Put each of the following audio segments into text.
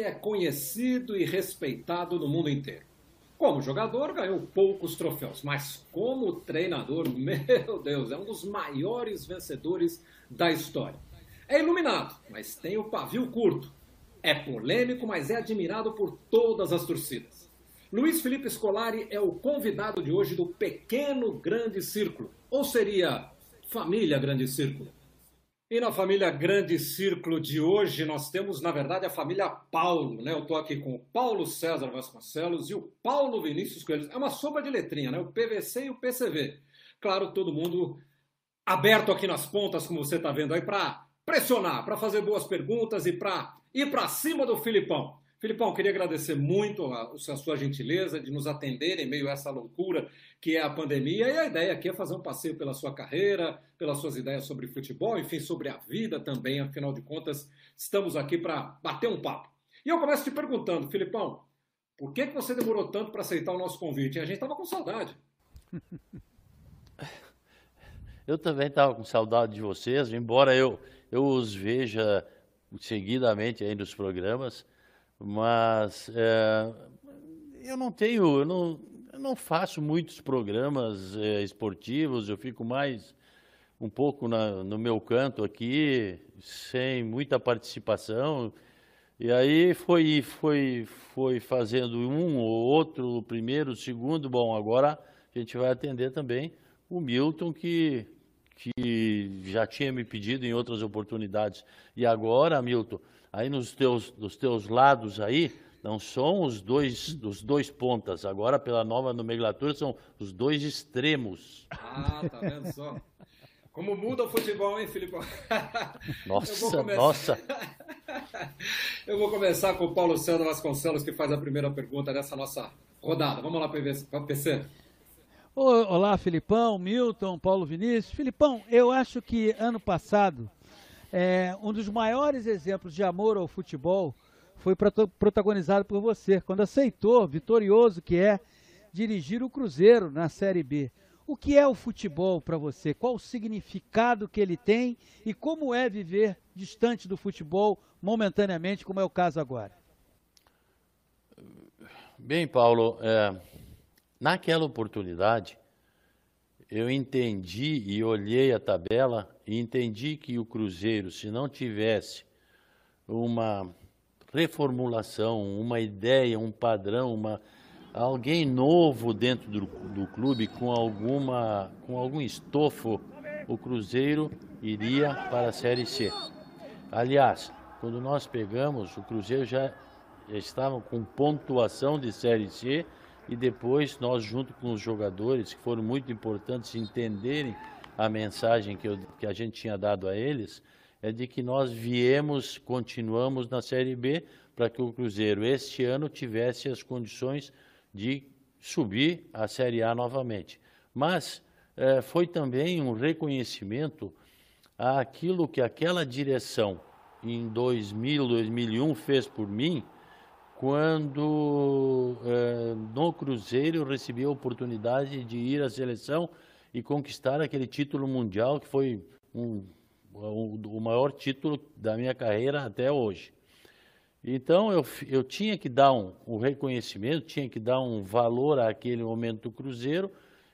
ele é conhecido e respeitado no mundo inteiro. Como jogador, ganhou poucos troféus, mas como treinador, meu Deus, é um dos maiores vencedores da história. É iluminado, mas tem o pavio curto. É polêmico, mas é admirado por todas as torcidas. Luiz Felipe Scolari é o convidado de hoje do Pequeno Grande Círculo, ou seria Família Grande Círculo. E na família Grande Círculo de hoje, nós temos, na verdade, a família Paulo, né? Eu estou aqui com o Paulo César Vasconcelos e o Paulo Vinícius Coelho. É uma sopa de letrinha, né? O PVC e o PCV. Claro, todo mundo aberto aqui nas pontas, como você está vendo aí, para pressionar, para fazer boas perguntas e para ir para cima do Filipão. Filipão, queria agradecer muito a, a, sua gentileza de nos atender em meio a essa loucura que é a pandemia. E a ideia aqui é fazer um passeio pela sua carreira, pelas suas ideias sobre futebol, enfim, sobre a vida também. Afinal de contas, estamos aqui para bater um papo. E eu começo te perguntando, Filipão, por que, que você demorou tanto para aceitar o nosso convite? A gente estava com saudade. Eu também estava com saudade de vocês, embora eu, eu os veja seguidamente aí nos programas mas é, eu não tenho, eu não, eu não faço muitos programas é, esportivos, eu fico mais um pouco na, no meu canto aqui, sem muita participação. E aí foi, foi, foi fazendo um ou outro, o primeiro, o segundo. Bom, agora a gente vai atender também o Milton, que, que já tinha me pedido em outras oportunidades. E agora, Milton, aí nos teus, nos teus lados aí, não são os dois, os dois pontas. Agora, pela nova nomenclatura, são os dois extremos. Ah, tá vendo só? Como muda o futebol, hein, Felipe? Nossa, nossa. Eu vou começar com o Paulo César Vasconcelos, que faz a primeira pergunta dessa nossa rodada. Vamos lá, PC. Olá, Filipão, Milton, Paulo Vinícius. Filipão, eu acho que ano passado é, um dos maiores exemplos de amor ao futebol foi protagonizado por você, quando aceitou, vitorioso que é, dirigir o Cruzeiro na Série B. O que é o futebol para você? Qual o significado que ele tem e como é viver distante do futebol momentaneamente, como é o caso agora? Bem, Paulo, é, naquela oportunidade, eu entendi e olhei a tabela e entendi que o Cruzeiro, se não tivesse uma reformulação, uma ideia, um padrão, uma, alguém novo dentro do, do clube com, alguma, com algum estofo, o Cruzeiro iria para a Série C. Aliás, quando nós pegamos, o Cruzeiro já, já estava com pontuação de Série C e depois nós, junto com os jogadores, que foram muito importantes entenderem a mensagem que, eu, que a gente tinha dado a eles, é de que nós viemos, continuamos na Série B, para que o Cruzeiro este ano tivesse as condições de subir à Série A novamente. Mas eh, foi também um reconhecimento àquilo que aquela direção em 2000, 2001 fez por mim, quando é, no Cruzeiro recebi a oportunidade de ir à seleção e conquistar aquele título mundial que foi um, o maior título da minha carreira até hoje. Então eu, eu tinha que dar um, um reconhecimento, tinha que dar um valor àquele momento do Cruzeiro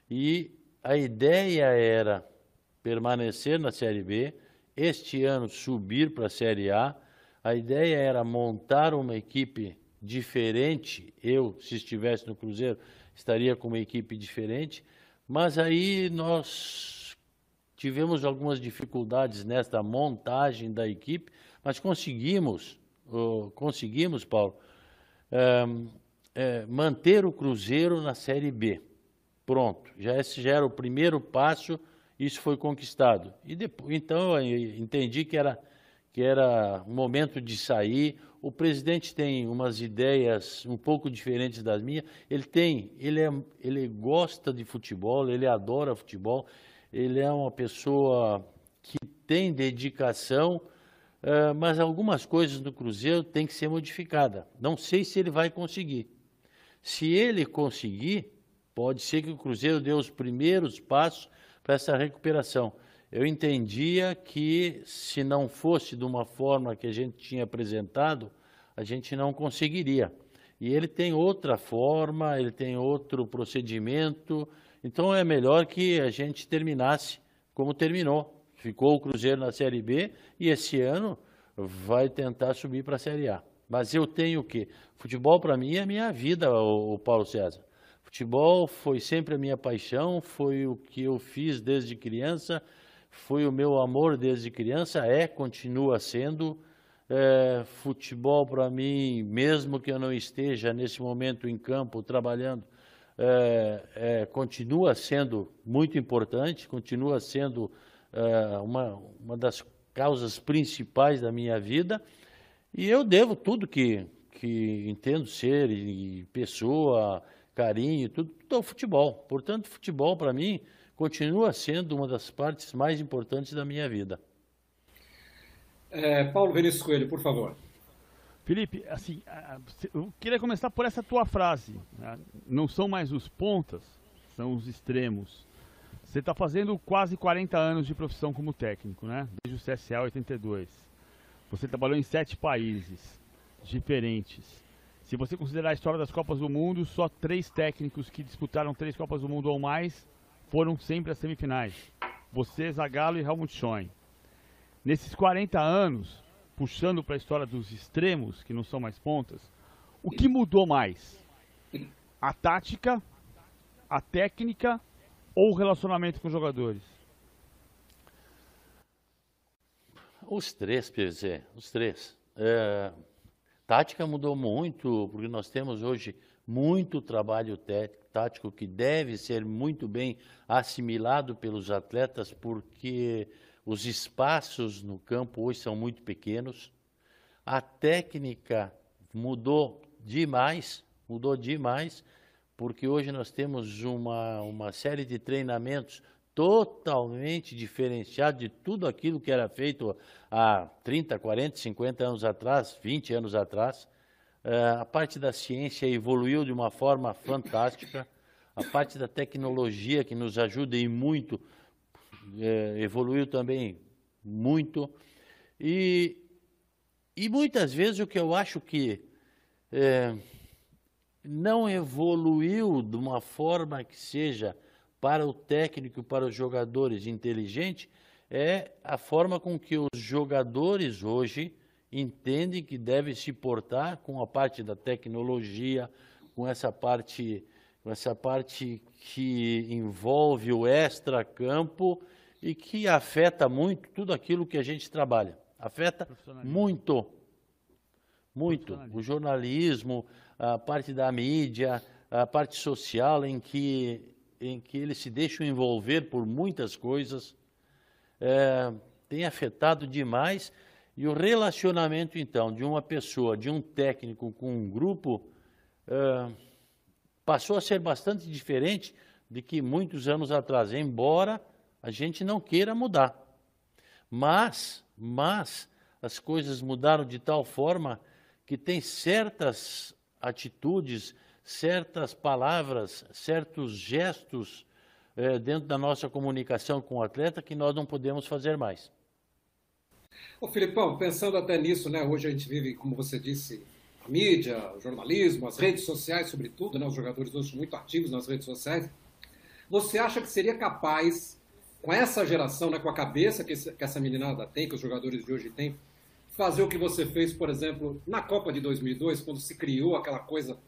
e a ideia era permanecer na Série B, este ano subir para a Série A. A ideia era montar uma equipe diferente. Eu, se estivesse no Cruzeiro, estaria com uma equipe diferente. Mas aí nós tivemos algumas dificuldades nesta montagem da equipe, mas conseguimos, conseguimos, Paulo, uh, uh, manter o Cruzeiro na Série B. Pronto, já esse já era o primeiro passo, isso foi conquistado. E depois, então eu entendi que era que era momento de sair. O presidente tem umas ideias um pouco diferentes das minhas. Ele tem, ele, é, ele gosta de futebol, ele adora futebol, ele é uma pessoa que tem dedicação, uh, mas algumas coisas do Cruzeiro têm que ser modificadas. Não sei se ele vai conseguir. Se ele conseguir, pode ser que o Cruzeiro dê os primeiros passos para essa recuperação eu entendia que se não fosse de uma forma que a gente tinha apresentado, a gente não conseguiria. E ele tem outra forma, ele tem outro procedimento, então é melhor que a gente terminasse como terminou. Ficou o Cruzeiro na Série B e esse ano vai tentar subir para a Série A. Mas eu tenho o quê? Futebol para mim é a minha vida, o Paulo César. Futebol foi sempre a minha paixão, foi o que eu fiz desde criança, foi o meu amor desde criança, é, continua sendo. É, futebol para mim, mesmo que eu não esteja nesse momento em campo trabalhando, é, é, continua sendo muito importante, continua sendo é, uma, uma das causas principais da minha vida. E eu devo tudo que, que entendo ser, e, pessoa, carinho, tudo ao futebol. Portanto, futebol, para mim, continua sendo uma das partes mais importantes da minha vida. É, Paulo Vinícius Coelho, por favor. Felipe, assim, eu queria começar por essa tua frase. Né? Não são mais os pontas, são os extremos. Você está fazendo quase 40 anos de profissão como técnico, né? Desde o CSA 82. Você trabalhou em sete países diferentes. Se você considerar a história das Copas do Mundo, só três técnicos que disputaram três Copas do Mundo ou mais foram sempre às semifinais. Você, Zagallo e Helmut Schoen. Nesses 40 anos, puxando para a história dos extremos, que não são mais pontas, o que mudou mais? A tática, a técnica ou o relacionamento com os jogadores? Os três, PVC, os três. É, tática mudou muito, porque nós temos hoje muito trabalho tático que deve ser muito bem assimilado pelos atletas, porque os espaços no campo hoje são muito pequenos. A técnica mudou demais, mudou demais, porque hoje nós temos uma, uma série de treinamentos totalmente diferenciados de tudo aquilo que era feito há 30, 40, 50 anos atrás, 20 anos atrás. Uh, a parte da ciência evoluiu de uma forma fantástica. A parte da tecnologia, que nos ajuda e muito é, evoluiu também muito. E, e muitas vezes o que eu acho que é, não evoluiu de uma forma que seja para o técnico, para os jogadores inteligente, é a forma com que os jogadores hoje entendem que devem se portar com a parte da tecnologia, com essa parte, com essa parte que envolve o extra-campo e que afeta muito tudo aquilo que a gente trabalha. Afeta muito, muito. O jornalismo, a parte da mídia, a parte social em que, em que eles se deixam envolver por muitas coisas, é, tem afetado demais. E o relacionamento, então, de uma pessoa, de um técnico com um grupo, é, passou a ser bastante diferente de que muitos anos atrás, embora a gente não queira mudar. Mas, mas as coisas mudaram de tal forma que tem certas atitudes, certas palavras, certos gestos dentro da nossa comunicação com o atleta que nós não podemos fazer mais. Ô Filipão, pensando até nisso, né? Hoje a gente vive, como você disse, a mídia, o jornalismo, as redes sociais, sobretudo, né? Os jogadores hoje são muito ativos nas redes sociais. Você acha que seria capaz com essa geração, né, com a cabeça que, esse, que essa meninada tem, que os jogadores de hoje têm, fazer o que você fez, por exemplo, na Copa de 2002, quando se criou aquela coisa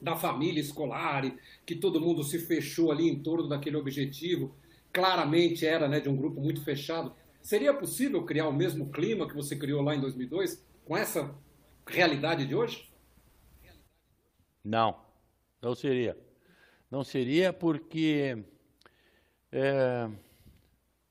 da família escolar, que todo mundo se fechou ali em torno daquele objetivo, claramente era né, de um grupo muito fechado. Seria possível criar o mesmo clima que você criou lá em 2002 com essa realidade de hoje? Não, não seria. Não seria porque é,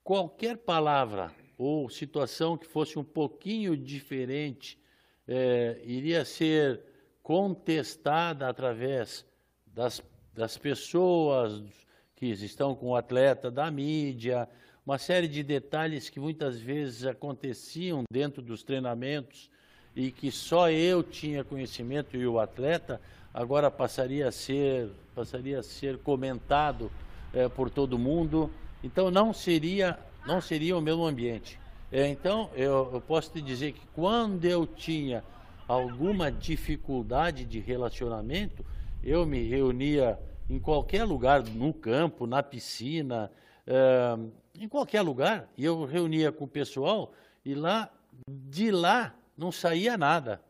qualquer palavra ou situação que fosse um pouquinho diferente é, iria ser contestada através das, das pessoas que estão com o atleta, da mídia, uma série de detalhes que muitas vezes aconteciam dentro dos treinamentos e que só eu tinha conhecimento e o atleta agora passaria a ser passaria a ser comentado é, por todo mundo então não seria, não seria o mesmo ambiente. É, então eu, eu, posso te dizer que quando eu tinha alguma dificuldade de relacionamento, eu me reunia em qualquer lugar, no campo, na piscina, uh, em qualquer lugar, e eu reunia com o pessoal, e lá, de lá, não saía nada.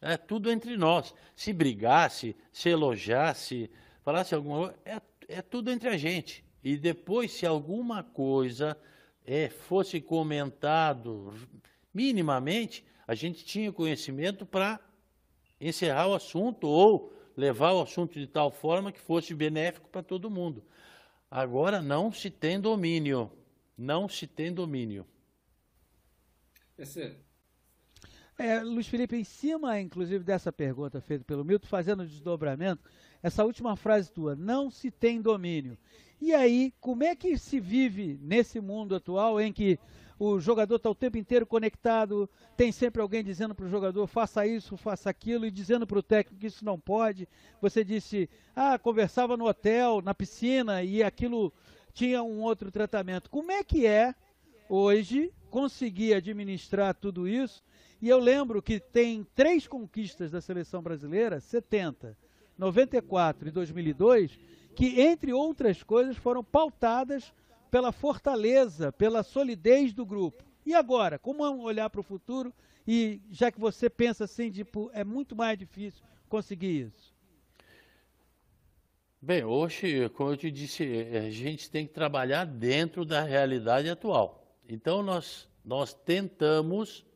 É tudo entre nós. Se brigasse, se elogiasse, falasse alguma coisa, é, é tudo entre a gente. E depois, se alguma coisa é, fosse comentado minimamente, a gente tinha conhecimento para encerrar o assunto ou levar o assunto de tal forma que fosse benéfico para todo mundo. Agora não se tem domínio. Não se tem domínio. Esse... É, Luiz Felipe, em cima, inclusive, dessa pergunta feita pelo Milton, fazendo o desdobramento, essa última frase tua, não se tem domínio. E aí, como é que se vive nesse mundo atual em que o jogador está o tempo inteiro conectado, tem sempre alguém dizendo para o jogador faça isso, faça aquilo, e dizendo para o técnico que isso não pode. Você disse, ah, conversava no hotel, na piscina, e aquilo tinha um outro tratamento. Como é que é hoje conseguir administrar tudo isso? E eu lembro que tem três conquistas da seleção brasileira, 70, 94 e 2002, que, entre outras coisas, foram pautadas pela fortaleza, pela solidez do grupo. E agora, como olhar para o futuro e já que você pensa assim, tipo, é muito mais difícil conseguir isso? Bem, hoje, como eu te disse, a gente tem que trabalhar dentro da realidade atual. Então, nós, nós tentamos,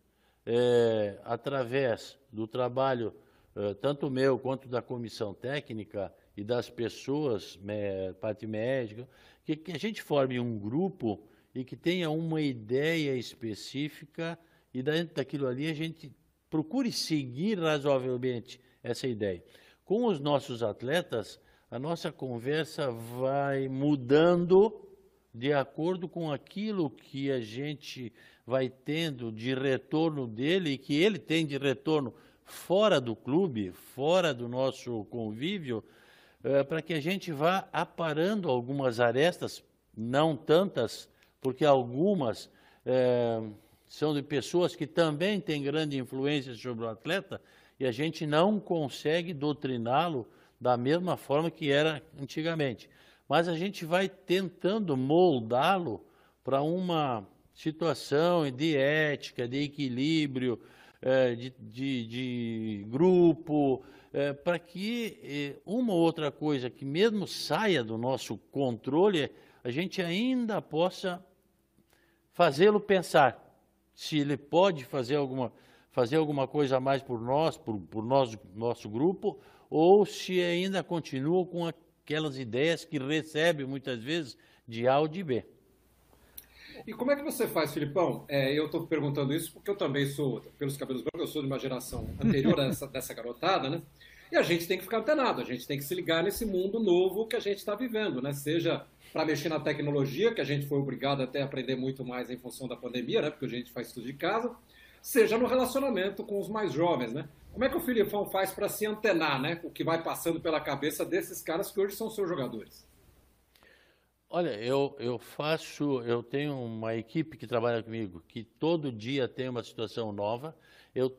é, através do trabalho, é, tanto meu quanto da comissão técnica e das pessoas, é, parte médica, que, que a gente forme um grupo e que tenha uma ideia específica e dentro daquilo ali a gente procure seguir razoavelmente essa ideia. Com os nossos atletas, a nossa conversa vai mudando de acordo com aquilo que a gente vai tendo de retorno dele e que ele tem de retorno fora do clube, fora do nosso convívio, é, para que a gente vá aparando algumas arestas, não tantas, porque algumas é, são de pessoas que também têm grande influência sobre o atleta e a gente não consegue doutriná-lo da mesma forma que era antigamente. Mas a gente vai tentando moldá-lo para uma situação de ética, de equilíbrio, é, de, de, de grupo, é, para que é, uma ou outra coisa que mesmo saia do nosso controle, a gente ainda possa fazê-lo pensar se ele pode fazer alguma, fazer alguma coisa a mais por nós, por, por nós, nosso grupo, ou se ainda continua com aquelas ideias que recebe muitas vezes de A ou de B. E como é que você faz, Filipão? É, eu estou perguntando isso porque eu também sou, pelos cabelos brancos, eu sou de uma geração anterior a essa, dessa garotada, né? E a gente tem que ficar antenado, a gente tem que se ligar nesse mundo novo que a gente está vivendo, né? Seja para mexer na tecnologia, que a gente foi obrigado até a aprender muito mais em função da pandemia, né? Porque a gente faz tudo de casa, seja no relacionamento com os mais jovens, né? Como é que o Filipão faz para se antenar, né? O que vai passando pela cabeça desses caras que hoje são seus jogadores? Olha, eu, eu faço, eu tenho uma equipe que trabalha comigo que todo dia tem uma situação nova. Eu,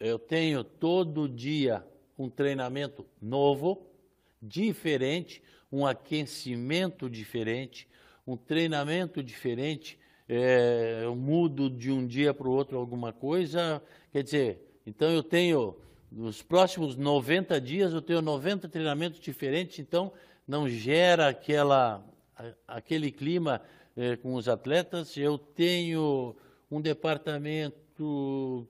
eu tenho todo dia um treinamento novo, diferente, um aquecimento diferente, um treinamento diferente. É, eu mudo de um dia para o outro alguma coisa. Quer dizer, então eu tenho, nos próximos 90 dias, eu tenho 90 treinamentos diferentes, então não gera aquela, aquele clima é, com os atletas. Eu tenho um departamento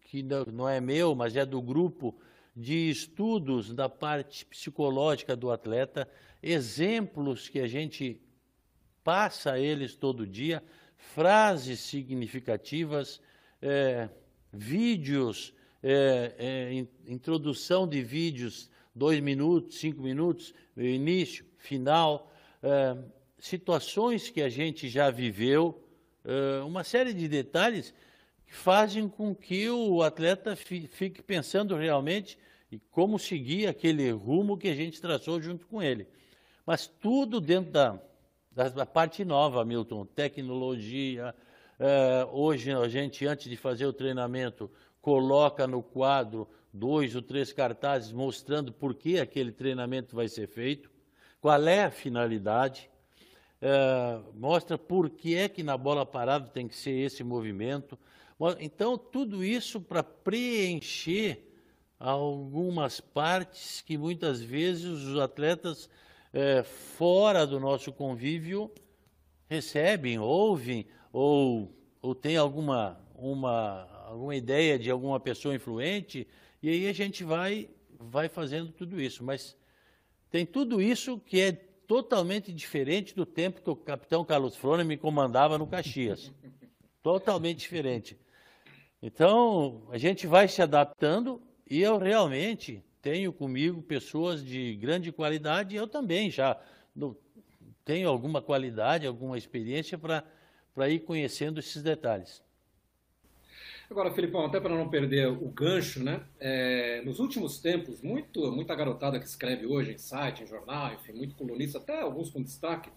que não é meu, mas é do grupo de estudos da parte psicológica do atleta, exemplos que a gente passa a eles todo dia, frases significativas, é, vídeos, é, é, introdução de vídeos, dois minutos, cinco minutos, início, final, é, situações que a gente já viveu, é, uma série de detalhes fazem com que o atleta fique pensando realmente em como seguir aquele rumo que a gente traçou junto com ele. Mas tudo dentro da, da parte nova, Milton, tecnologia. É, hoje a gente, antes de fazer o treinamento, coloca no quadro dois ou três cartazes mostrando por que aquele treinamento vai ser feito, qual é a finalidade, é, mostra por que é que na bola parada tem que ser esse movimento. Então, tudo isso para preencher algumas partes que muitas vezes os atletas é, fora do nosso convívio recebem, ouvem ou, ou tem alguma, uma, alguma ideia de alguma pessoa influente e aí a gente vai, vai fazendo tudo isso. Mas tem tudo isso que é totalmente diferente do tempo que o capitão Carlos Frone me comandava no Caxias. totalmente diferente. Então, a gente vai se adaptando e eu realmente tenho comigo pessoas de grande qualidade, eu também já tenho alguma qualidade, alguma experiência para ir conhecendo esses detalhes. Agora, Filipão, até para não perder o gancho, né? É, nos últimos tempos, muito, muita garotada que escreve hoje em site, em jornal, enfim, muito colunista, até alguns com destaque,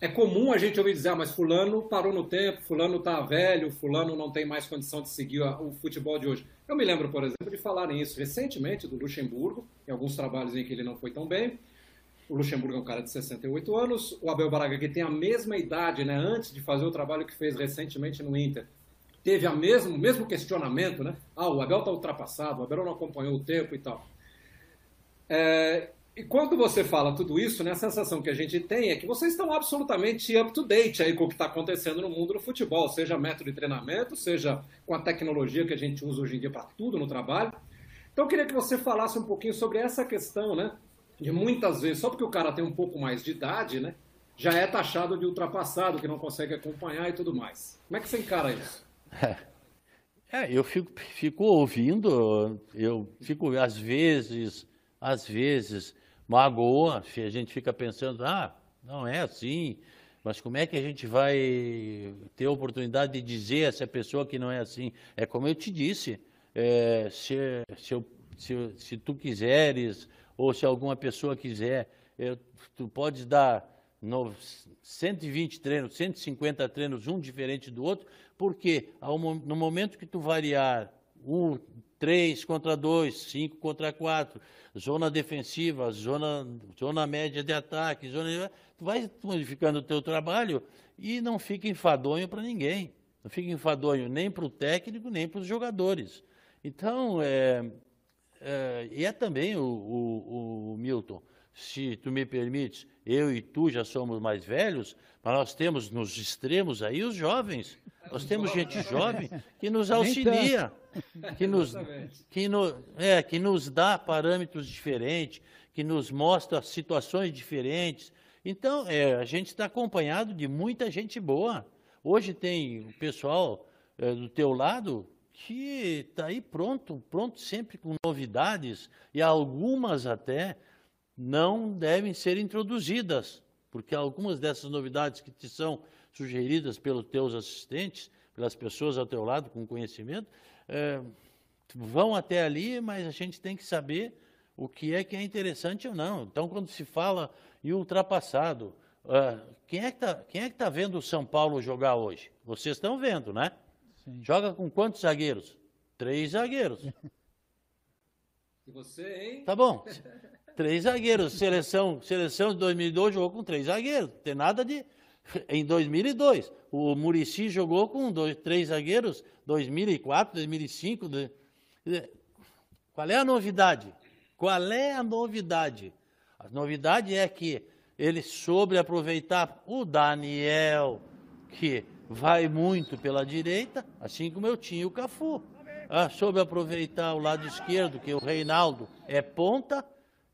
é comum a gente ouvir dizer, ah, mas fulano parou no tempo, fulano está velho, fulano não tem mais condição de seguir o futebol de hoje. Eu me lembro, por exemplo, de falarem isso recentemente do Luxemburgo, em alguns trabalhos em que ele não foi tão bem. O Luxemburgo é um cara de 68 anos, o Abel Braga, que tem a mesma idade, né, antes de fazer o trabalho que fez recentemente no Inter, teve a mesmo, o mesmo questionamento, né? Ah, o Abel está ultrapassado, o Abel não acompanhou o tempo e tal. É, e quando você fala tudo isso, né, a sensação que a gente tem é que vocês estão absolutamente up to date aí com o que está acontecendo no mundo do futebol, seja método de treinamento, seja com a tecnologia que a gente usa hoje em dia para tudo no trabalho. Então eu queria que você falasse um pouquinho sobre essa questão, né? De muitas vezes, só porque o cara tem um pouco mais de idade, né? Já é taxado de ultrapassado, que não consegue acompanhar e tudo mais. Como é que você encara isso? É, eu fico, fico ouvindo, eu fico às vezes, às vezes magoa, a gente fica pensando, ah, não é assim, mas como é que a gente vai ter a oportunidade de dizer a essa pessoa que não é assim? É como eu te disse, é, se, se, se, se, tu quiseres, ou se alguma pessoa quiser, eu, tu podes dar no, 120 treinos, 150 treinos, um diferente do outro, porque no momento que tu variar um, três contra dois, cinco contra quatro, zona defensiva, zona, zona média de ataque, zona, tu vai modificando o teu trabalho e não fica enfadonho para ninguém. Não fica enfadonho nem para o técnico, nem para os jogadores. Então, é, é, e é também o, o, o Milton, se tu me permites, eu e tu já somos mais velhos, mas nós temos nos extremos aí os jovens. Nós temos gente jovem que nos auxilia, que nos, que, no, é, que nos dá parâmetros diferentes, que nos mostra situações diferentes. Então, é, a gente está acompanhado de muita gente boa. Hoje tem o pessoal é, do teu lado que está aí pronto, pronto sempre com novidades, e algumas até não devem ser introduzidas, porque algumas dessas novidades que te são sugeridas pelos teus assistentes, pelas pessoas ao teu lado com conhecimento, é, vão até ali, mas a gente tem que saber o que é que é interessante ou não. Então, quando se fala em ultrapassado, uh, quem é que está é tá vendo o São Paulo jogar hoje? Vocês estão vendo, né? Sim. Joga com quantos zagueiros? Três zagueiros. E você, hein? Tá bom. três zagueiros. Seleção, seleção de 2002 jogou com três zagueiros. Não tem nada de. Em 2002, o Murici jogou com dois, três zagueiros. 2004, 2005. Qual é a novidade? Qual é a novidade? A novidade é que ele soube aproveitar o Daniel, que vai muito pela direita, assim como eu tinha o Cafu. Ah, soube aproveitar o lado esquerdo, que o Reinaldo é ponta,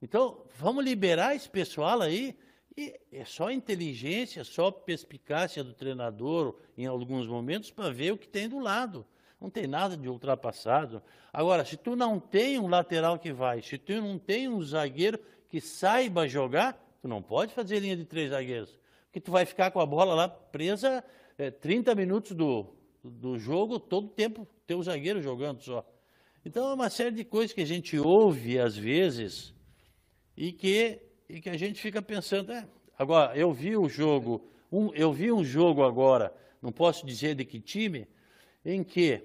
então, vamos liberar esse pessoal aí. E é só inteligência, só perspicácia do treinador em alguns momentos para ver o que tem do lado. Não tem nada de ultrapassado. Agora, se tu não tem um lateral que vai, se tu não tem um zagueiro que saiba jogar, tu não pode fazer linha de três zagueiros. Porque tu vai ficar com a bola lá presa é, 30 minutos do, do jogo, todo o tempo teu zagueiro jogando só. Então é uma série de coisas que a gente ouve às vezes e que, e que a gente fica pensando, é, agora, eu vi o jogo, um, eu vi um jogo agora, não posso dizer de que time, em que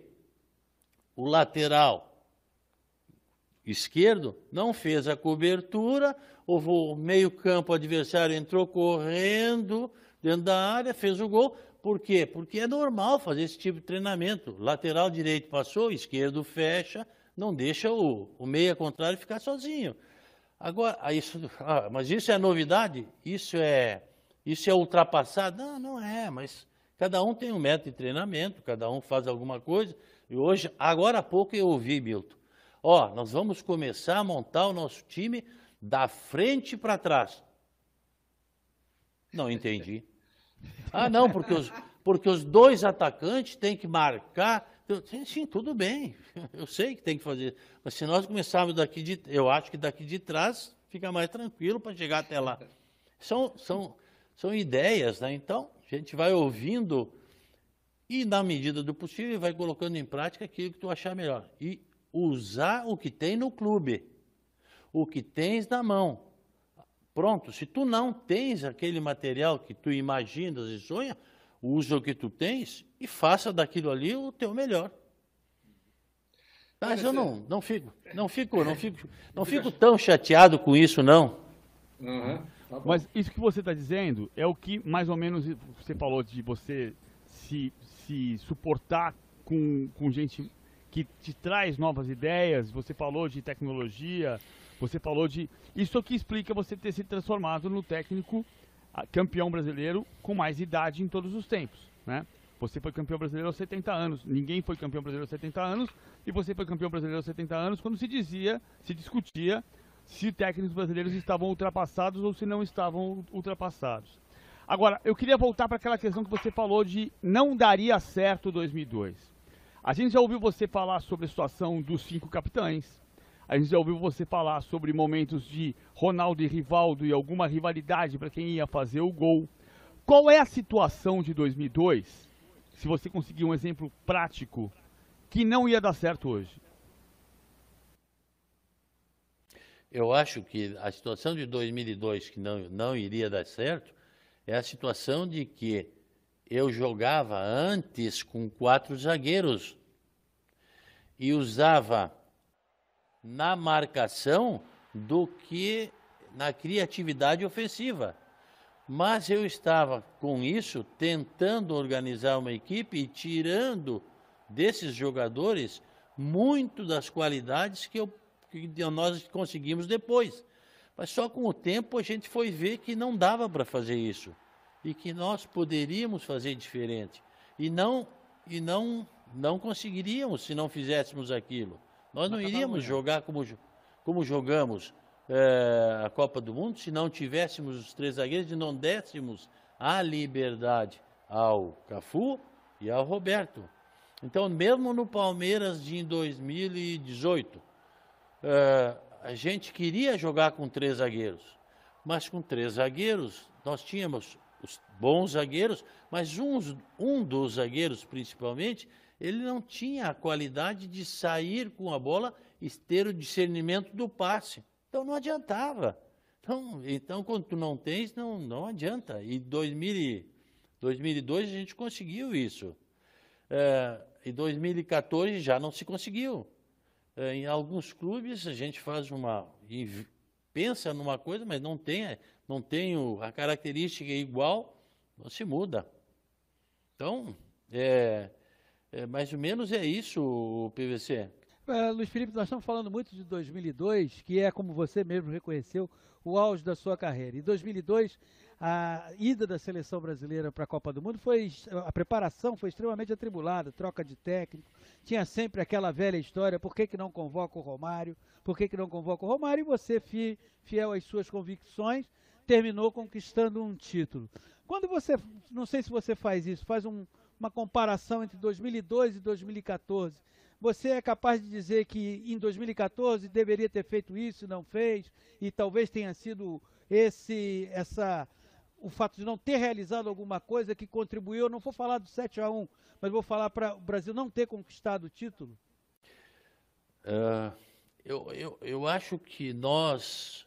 o lateral esquerdo não fez a cobertura, o meio-campo adversário entrou correndo dentro da área, fez o gol. Por quê? Porque é normal fazer esse tipo de treinamento. Lateral direito passou, esquerdo fecha, não deixa o, o meia contrário ficar sozinho. Agora, ah, isso, ah, mas isso é novidade? Isso é, isso é ultrapassado? Não, não é, mas cada um tem um método de treinamento, cada um faz alguma coisa. E hoje, agora há pouco eu ouvi, Milton, ó, nós vamos começar a montar o nosso time da frente para trás. Não entendi. Ah, não, porque os, porque os dois atacantes têm que marcar eu, sim, tudo bem. Eu sei que tem que fazer. Mas se nós começarmos daqui de. Eu acho que daqui de trás fica mais tranquilo para chegar até lá. São, são, são ideias, né? Então, a gente vai ouvindo e, na medida do possível, vai colocando em prática aquilo que tu achar melhor. E usar o que tem no clube, o que tens na mão. Pronto, se tu não tens aquele material que tu imaginas e sonha, usa o que tu tens e faça daquilo ali o teu melhor. Mas eu não, não fico, não fico, não fico, não fico tão chateado com isso, não. Uhum, tá Mas isso que você está dizendo é o que mais ou menos você falou de você se, se suportar com, com gente que te traz novas ideias, você falou de tecnologia, você falou de. Isso que explica você ter se transformado no técnico campeão brasileiro com mais idade em todos os tempos, né? Você foi campeão brasileiro aos 70 anos, ninguém foi campeão brasileiro aos 70 anos, e você foi campeão brasileiro aos 70 anos quando se dizia, se discutia se técnicos brasileiros estavam ultrapassados ou se não estavam ultrapassados. Agora, eu queria voltar para aquela questão que você falou de não daria certo 2002. A gente já ouviu você falar sobre a situação dos cinco capitães, a gente já ouviu você falar sobre momentos de Ronaldo e Rivaldo e alguma rivalidade para quem ia fazer o gol. Qual é a situação de 2002, se você conseguir um exemplo prático, que não ia dar certo hoje? Eu acho que a situação de 2002 que não, não iria dar certo é a situação de que eu jogava antes com quatro zagueiros e usava na marcação do que na criatividade ofensiva. Mas eu estava com isso tentando organizar uma equipe e tirando desses jogadores muito das qualidades que, eu, que nós conseguimos depois. Mas só com o tempo a gente foi ver que não dava para fazer isso e que nós poderíamos fazer diferente e não e não não conseguiríamos se não fizéssemos aquilo. Nós não iríamos jogar como, como jogamos é, a Copa do Mundo se não tivéssemos os três zagueiros e não dessemos a liberdade ao Cafu e ao Roberto. Então, mesmo no Palmeiras de 2018, é, a gente queria jogar com três zagueiros, mas com três zagueiros nós tínhamos os bons zagueiros, mas uns, um dos zagueiros principalmente ele não tinha a qualidade de sair com a bola e ter o discernimento do passe. Então não adiantava. Então, então quando tu não tens, não, não adianta. E 2000, 2002 a gente conseguiu isso. É, em 2014 já não se conseguiu. É, em alguns clubes a gente faz uma. pensa numa coisa, mas não tem, não tem a característica igual, não se muda. Então, é, é, mais ou menos é isso, o PVC. É, Luiz Felipe, nós estamos falando muito de 2002, que é, como você mesmo reconheceu, o auge da sua carreira. Em 2002, a ida da seleção brasileira para a Copa do Mundo foi a preparação foi extremamente atribulada, troca de técnico, tinha sempre aquela velha história, por que, que não convoca o Romário? Por que, que não convoca o Romário? E você, fiel às suas convicções, terminou conquistando um título. Quando você, não sei se você faz isso, faz um, uma comparação entre 2002 e 2014. Você é capaz de dizer que em 2014 deveria ter feito isso, não fez, e talvez tenha sido esse, essa, o fato de não ter realizado alguma coisa que contribuiu. Não vou falar do 7 a 1, mas vou falar para o Brasil não ter conquistado o título. Uh, eu, eu, eu acho que nós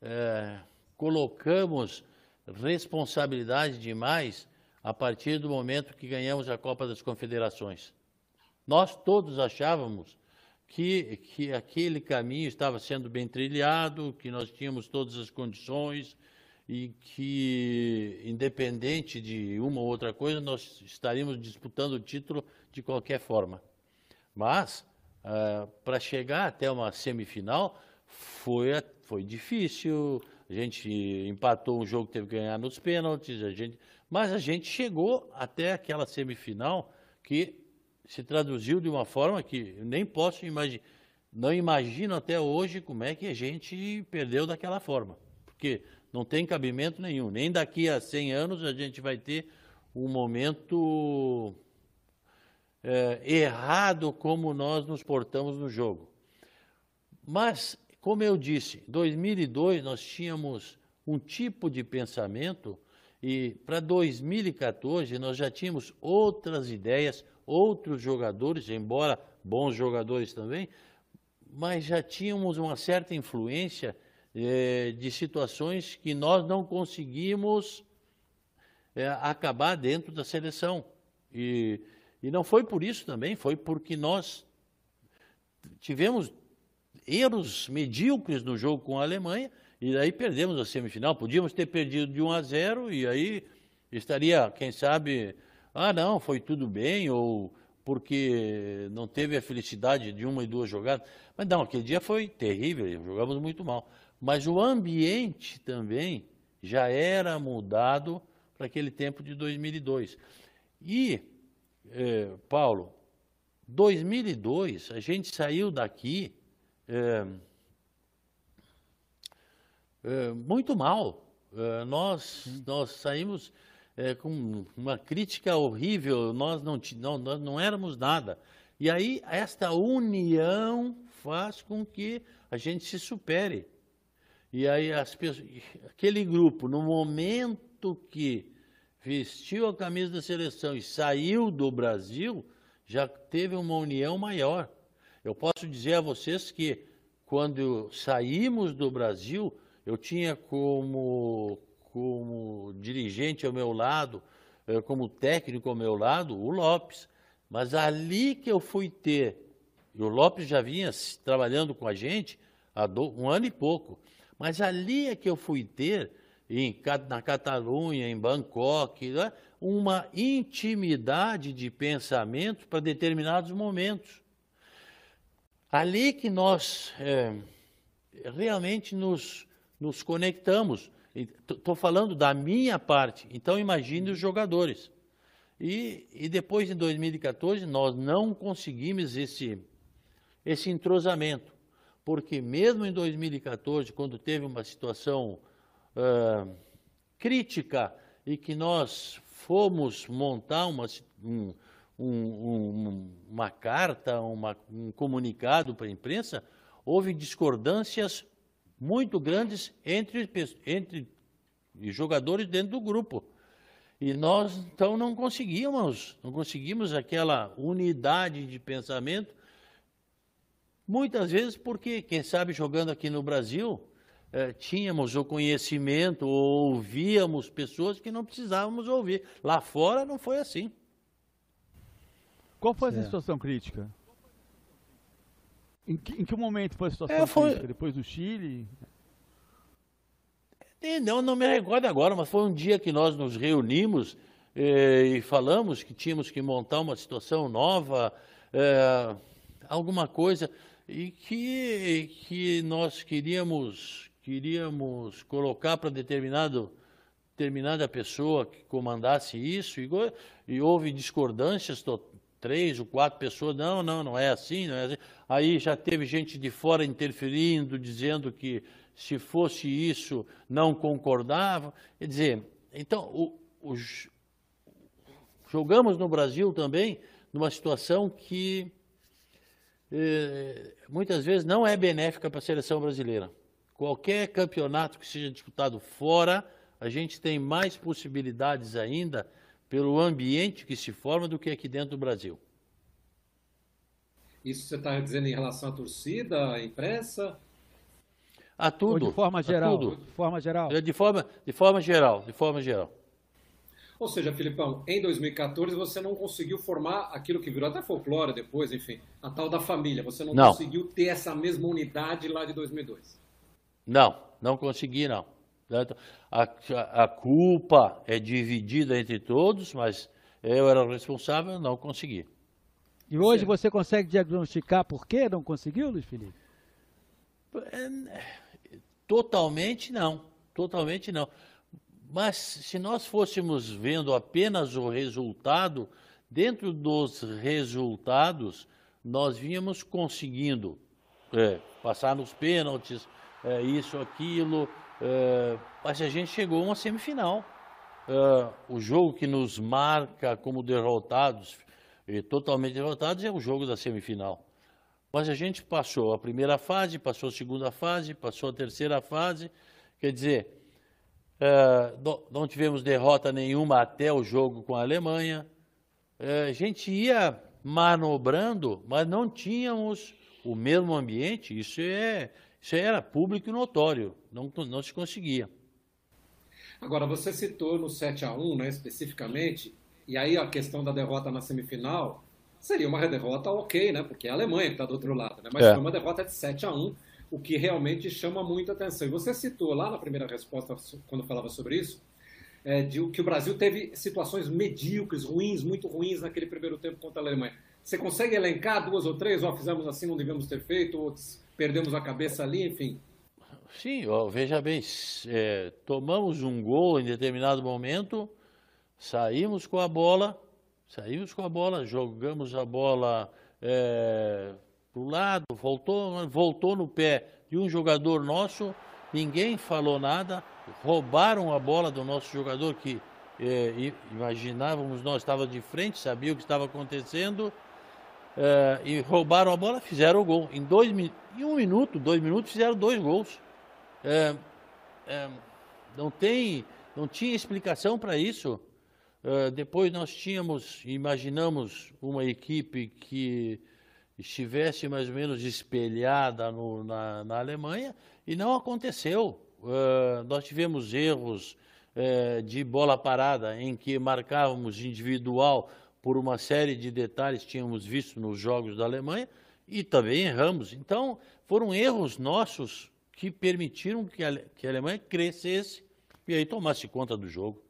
uh, colocamos responsabilidade demais a partir do momento que ganhamos a Copa das Confederações. Nós todos achávamos que, que aquele caminho estava sendo bem trilhado, que nós tínhamos todas as condições e que, independente de uma ou outra coisa, nós estaríamos disputando o título de qualquer forma. Mas, uh, para chegar até uma semifinal, foi, foi difícil. A gente empatou um jogo, teve que ganhar nos pênaltis, a gente, mas a gente chegou até aquela semifinal que se traduziu de uma forma que nem posso imaginar, não imagino até hoje como é que a gente perdeu daquela forma. Porque não tem cabimento nenhum. Nem daqui a 100 anos a gente vai ter um momento é, errado como nós nos portamos no jogo. Mas, como eu disse, em 2002 nós tínhamos um tipo de pensamento e para 2014 nós já tínhamos outras ideias, outros jogadores, embora bons jogadores também, mas já tínhamos uma certa influência é, de situações que nós não conseguimos é, acabar dentro da seleção. E, e não foi por isso também, foi porque nós tivemos erros medíocres no jogo com a Alemanha e aí perdemos a semifinal. Podíamos ter perdido de 1 a 0 e aí estaria, quem sabe, ah, não, foi tudo bem, ou porque não teve a felicidade de uma e duas jogadas. Mas não, aquele dia foi terrível, jogamos muito mal. Mas o ambiente também já era mudado para aquele tempo de 2002. E, eh, Paulo, 2002, a gente saiu daqui eh, eh, muito mal. nós, nós saímos é, com uma crítica horrível, nós não, não, nós não éramos nada. E aí, esta união faz com que a gente se supere. E aí, as pessoas, aquele grupo, no momento que vestiu a camisa da seleção e saiu do Brasil, já teve uma união maior. Eu posso dizer a vocês que, quando saímos do Brasil, eu tinha como como dirigente ao meu lado, eh, como técnico ao meu lado, o Lopes. Mas ali que eu fui ter, e o Lopes já vinha trabalhando com a gente há um ano e pouco, mas ali é que eu fui ter, em, na Catalunha, em Bangkok, né, uma intimidade de pensamento para determinados momentos. Ali que nós é, realmente nos, nos conectamos. Estou falando da minha parte, então imagine os jogadores. E, e depois, em 2014, nós não conseguimos esse, esse entrosamento, porque mesmo em 2014, quando teve uma situação uh, crítica e que nós fomos montar uma, um, um, uma carta, uma, um comunicado para a imprensa, houve discordâncias muito grandes entre, entre jogadores dentro do grupo. E nós, então, não conseguimos, não conseguimos aquela unidade de pensamento, muitas vezes porque, quem sabe, jogando aqui no Brasil, eh, tínhamos o conhecimento, ou ouvíamos pessoas que não precisávamos ouvir. Lá fora não foi assim. Qual foi certo. essa situação crítica? Em que, em que momento foi a situação é, foi... Depois do Chile? E não, não me recordo agora, mas foi um dia que nós nos reunimos eh, e falamos que tínhamos que montar uma situação nova, eh, alguma coisa, e que, que nós queríamos, queríamos colocar para determinado determinada pessoa que comandasse isso, e, e houve discordâncias três ou quatro pessoas, não, não, não é assim, não é assim. Aí já teve gente de fora interferindo, dizendo que se fosse isso não concordava. Quer dizer, então, o, o, jogamos no Brasil também numa situação que eh, muitas vezes não é benéfica para a seleção brasileira. Qualquer campeonato que seja disputado fora, a gente tem mais possibilidades ainda pelo ambiente que se forma do que aqui dentro do Brasil. Isso você está dizendo em relação à torcida, à imprensa? A tudo. Ou de forma geral? De forma geral. De forma, de forma geral, de forma geral. Ou seja, Filipão, em 2014 você não conseguiu formar aquilo que virou até folclore depois, enfim, a tal da família. Você não, não. conseguiu ter essa mesma unidade lá de 2002. Não, não consegui não. A, a culpa é dividida entre todos, mas eu era o responsável, não consegui. E hoje certo. você consegue diagnosticar por que não conseguiu, Luiz Felipe? É, totalmente não, totalmente não. Mas se nós fôssemos vendo apenas o resultado, dentro dos resultados, nós vínhamos conseguindo é, passar nos pênaltis, é, isso, aquilo, é, mas a gente chegou a uma semifinal. É, o jogo que nos marca como derrotados, e totalmente derrotados, é o jogo da semifinal. Mas a gente passou a primeira fase, passou a segunda fase, passou a terceira fase, quer dizer, Uh, não tivemos derrota nenhuma até o jogo com a Alemanha. Uh, a gente ia manobrando, mas não tínhamos o mesmo ambiente. Isso, é, isso era público e notório, não, não se conseguia. Agora, você citou no 7 a 1 né, especificamente, e aí a questão da derrota na semifinal seria uma derrota ok, né? Porque é a Alemanha que está do outro lado, né? Mas é. foi uma derrota de 7 a 1 o que realmente chama muita atenção. E você citou lá na primeira resposta, quando falava sobre isso, é, de que o Brasil teve situações medíocres, ruins, muito ruins naquele primeiro tempo contra a Alemanha. Você consegue elencar duas ou três? Ó, fizemos assim, não devíamos ter feito, ou perdemos a cabeça ali, enfim. Sim, ó, veja bem, é, tomamos um gol em determinado momento, saímos com a bola, saímos com a bola, jogamos a bola é, para o lado, voltou, voltou no pé de um jogador nosso, ninguém falou nada, roubaram a bola do nosso jogador que é, imaginávamos nós estava de frente, sabia o que estava acontecendo, é, e roubaram a bola, fizeram o gol. Em, dois, em um minuto, dois minutos, fizeram dois gols. É, é não tem, não tinha explicação para isso. É, depois nós tínhamos, imaginamos uma equipe que estivesse mais ou menos espelhada no, na, na, Alemanha e não aconteceu. Uh, nós tivemos erros uh, de bola parada em que marcávamos individual por uma série de detalhes que tínhamos visto nos jogos da Alemanha e também erramos. Então, foram erros nossos que permitiram que a, que a Alemanha crescesse e aí tomasse conta do jogo.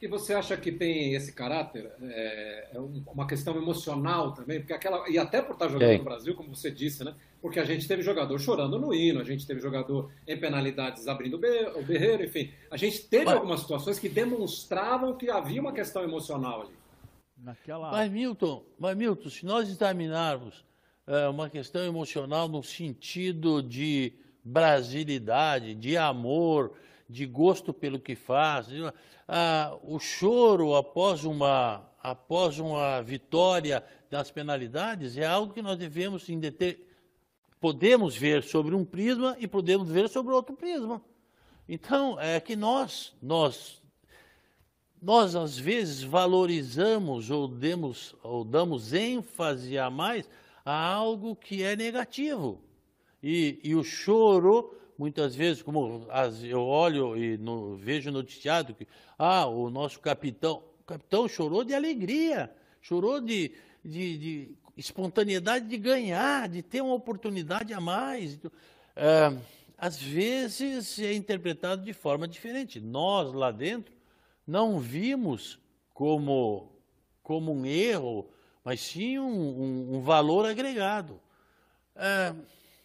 E você acha que tem esse caráter? É, é uma questão emocional também? Porque aquela, e até por estar jogando é. no Brasil, como você disse, né? Porque a gente teve jogador chorando no hino, a gente teve jogador em penalidades abrindo o berreiro, enfim. A gente teve Mas... algumas situações que demonstravam que havia uma questão emocional ali. Naquela... Mas, Milton, mas, Milton, se nós examinarmos é, uma questão emocional no sentido de brasilidade, de amor, de gosto pelo que faz. Ah, o choro após uma, após uma vitória das penalidades é algo que nós devemos podemos ver sobre um prisma e podemos ver sobre outro prisma. Então, é que nós, nós, nós às vezes valorizamos ou, demos, ou damos ênfase a mais a algo que é negativo. E, e o choro muitas vezes, como as, eu olho e no, vejo noticiado que ah, o nosso capitão, o capitão chorou de alegria, chorou de, de, de espontaneidade de ganhar, de ter uma oportunidade a mais. É, às vezes é interpretado de forma diferente. Nós lá dentro não vimos como, como um erro, mas sim um, um, um valor agregado. É,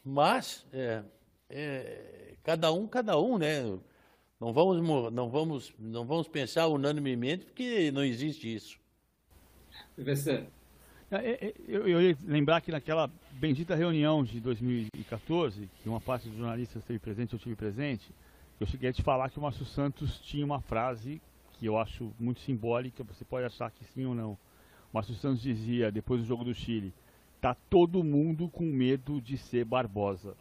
mas é, é, cada um, cada um, né? Não vamos, não, vamos, não vamos pensar unanimemente, porque não existe isso. Você? É, é, é, eu, eu ia lembrar que naquela bendita reunião de 2014, que uma parte dos jornalistas esteve presente, eu tive presente, eu cheguei a te falar que o Márcio Santos tinha uma frase que eu acho muito simbólica, você pode achar que sim ou não. Márcio Santos dizia, depois do jogo do Chile, tá todo mundo com medo de ser Barbosa.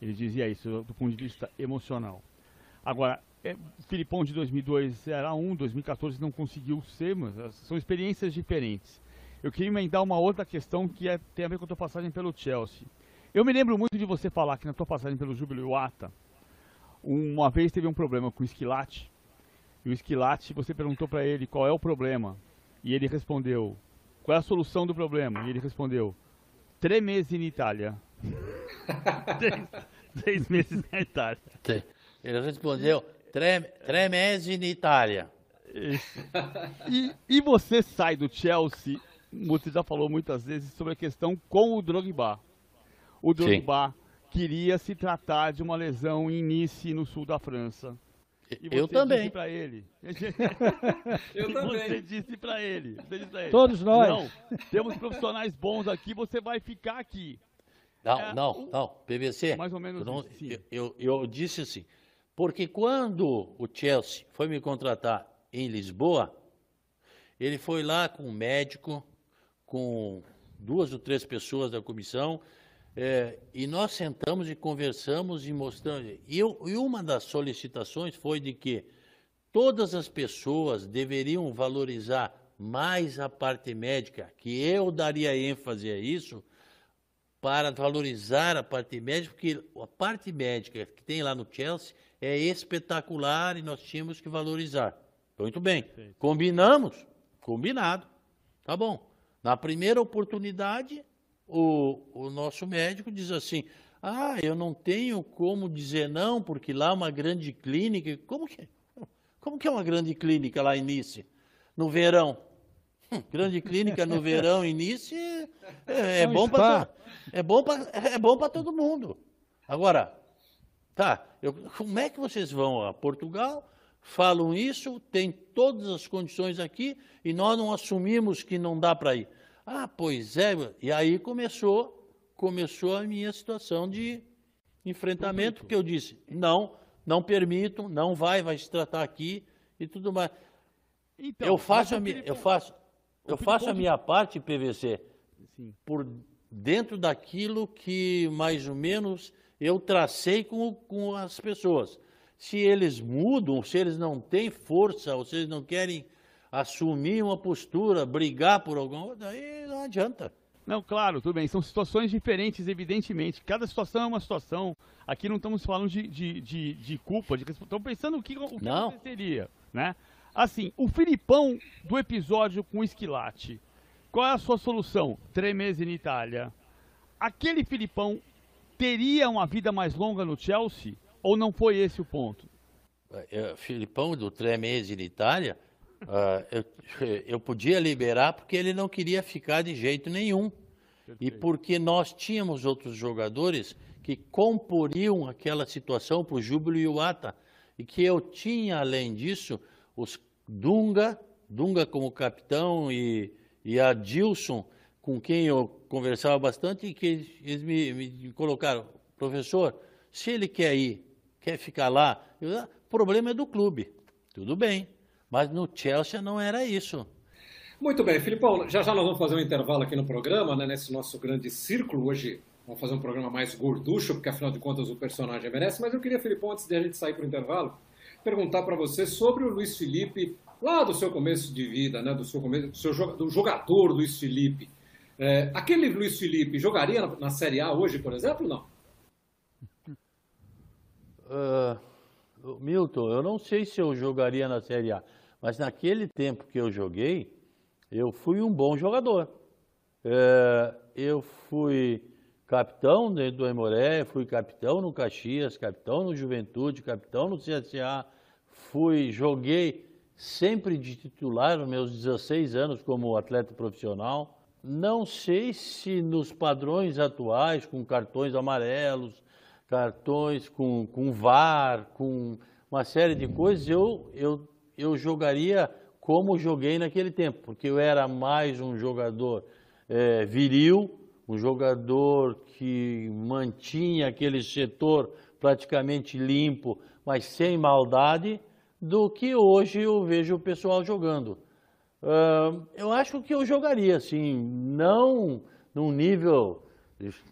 Ele dizia isso do ponto de vista emocional. Agora, é, Filipão de 2002 era um, 2014 não conseguiu ser, mas são experiências diferentes. Eu queria emendar uma outra questão que é, tem a ver com a tua passagem pelo Chelsea. Eu me lembro muito de você falar que na tua passagem pelo Júbilo Iwata, uma vez teve um problema com o Esquilate, E o Esquilate, você perguntou para ele qual é o problema. E ele respondeu, qual é a solução do problema? E ele respondeu, três meses em Itália. três, três, meses na Itália. Ele respondeu, três, três meses em Itália. E, e você sai do Chelsea, você já falou muitas vezes sobre a questão com o Drogba. O Drogba Sim. queria se tratar de uma lesão em Nice, no sul da França. E eu também. Disse pra ele. eu e também. Você disse para ele, ele. Todos nós. Não, temos profissionais bons aqui, você vai ficar aqui. Não, é, não, o... não. PVC. Mais ou menos não, assim. Eu, eu, eu disse assim, porque quando o Chelsea foi me contratar em Lisboa, ele foi lá com um médico, com duas ou três pessoas da comissão, é, e nós sentamos e conversamos e mostramos. E, eu, e uma das solicitações foi de que todas as pessoas deveriam valorizar mais a parte médica, que eu daria ênfase a isso, para valorizar a parte médica, porque a parte médica que tem lá no Chelsea é espetacular e nós tínhamos que valorizar. Muito bem. Combinamos? Combinado. Tá bom. Na primeira oportunidade, o, o nosso médico diz assim: ah, eu não tenho como dizer não, porque lá é uma grande clínica. Como que, como que é uma grande clínica lá em Nice? No verão. Hum, grande clínica no verão em Nice é, é, é bom para é bom para é bom para todo mundo. Agora, tá, eu, como é que vocês vão a Portugal? Falam isso, tem todas as condições aqui e nós não assumimos que não dá para ir. Ah, pois é. E aí começou, começou a minha situação de enfrentamento, porque eu disse, não, não permito, não vai, vai se tratar aqui e tudo mais. Então, eu faço a minha, eu faço, eu faço a minha parte, PVC, Sim. por dentro daquilo que mais ou menos eu tracei com, com as pessoas. Se eles mudam, se eles não têm força, ou se eles não querem assumir uma postura, brigar por alguma coisa, aí não adianta. Não, claro, tudo bem. São situações diferentes, evidentemente. Cada situação é uma situação. Aqui não estamos falando de, de, de, de culpa, de estamos pensando o que, o que não. aconteceria, né? Assim, o Filipão do episódio com o Esquilate, qual é a sua solução? Três meses em Itália. Aquele Filipão teria uma vida mais longa no Chelsea ou não foi esse o ponto? É, Filipão do três meses em Itália Uh, eu, eu podia liberar porque ele não queria ficar de jeito nenhum. E porque nós tínhamos outros jogadores que comporiam aquela situação para o Júbilo e o Ata. E que eu tinha, além disso, os Dunga, Dunga como capitão e, e a Dilson, com quem eu conversava bastante, e que eles me, me colocaram, professor, se ele quer ir, quer ficar lá, eu, ah, o problema é do clube. Tudo bem, mas no Chelsea não era isso. Muito bem, Filipão, já já nós vamos fazer um intervalo aqui no programa, né, nesse nosso grande círculo. Hoje vamos fazer um programa mais gorducho, porque afinal de contas o personagem merece. Mas eu queria, Filipão, antes de a gente sair para o intervalo, perguntar para você sobre o Luiz Felipe, lá do seu começo de vida, né, do seu começo, do, seu, do jogador Luiz Felipe. É, aquele Luiz Felipe jogaria na, na, Série A hoje, por exemplo, não? Uh, Milton, eu não sei se eu jogaria na Série A. Mas naquele tempo que eu joguei, eu fui um bom jogador. É, eu fui capitão do Emoré, fui capitão no Caxias, capitão no Juventude, capitão no CSA, fui, joguei sempre de titular nos meus 16 anos como atleta profissional. Não sei se nos padrões atuais, com cartões amarelos, cartões com, com VAR, com uma série de coisas, eu, eu eu jogaria como joguei naquele tempo, porque eu era mais um jogador é, viril, um jogador que mantinha aquele setor praticamente limpo, mas sem maldade, do que hoje eu vejo o pessoal jogando. Uh, eu acho que eu jogaria, assim, não num nível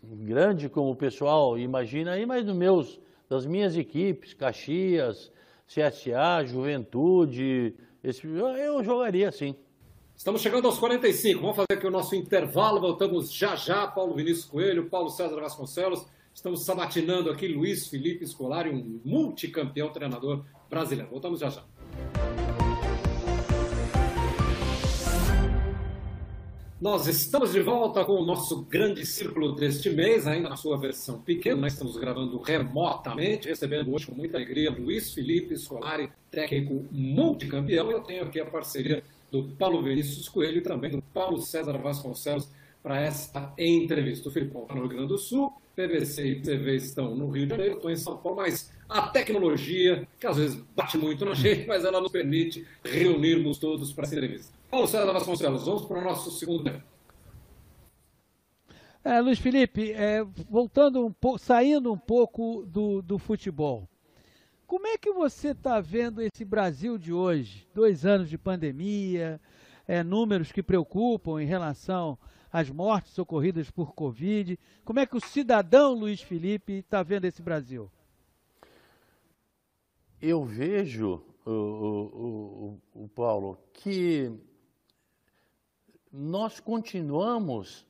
grande como o pessoal imagina aí, mas no meus, das minhas equipes, Caxias, CSA, Juventude, esse, eu jogaria assim. Estamos chegando aos 45. Vamos fazer aqui o nosso intervalo. Voltamos já já. Paulo Vinícius Coelho, Paulo César Vasconcelos. Estamos sabatinando aqui Luiz Felipe Scolari, um multicampeão treinador brasileiro. Voltamos já já. Nós estamos de volta com o nosso grande círculo deste mês, ainda na sua versão pequena. Nós estamos gravando remotamente, recebendo hoje com muita alegria Luiz Felipe Solari, técnico multicampeão. Eu tenho aqui a parceria do Paulo Vinícius Coelho e também do Paulo César Vasconcelos para esta entrevista. O Filipão está no Rio Grande do Sul, PVC e TV estão no Rio de Janeiro, estou em São Paulo, mas a tecnologia, que às vezes bate muito na gente, mas ela nos permite reunirmos todos para essa entrevista. Paulo César Vasconcelos, vamos para o nosso segundo tema. É, Luiz Felipe, é, voltando um pouco, saindo um pouco do, do futebol, como é que você está vendo esse Brasil de hoje? Dois anos de pandemia, é, números que preocupam em relação às mortes ocorridas por Covid. Como é que o cidadão Luiz Felipe está vendo esse Brasil? Eu vejo, o, o, o, o Paulo, que nós continuamos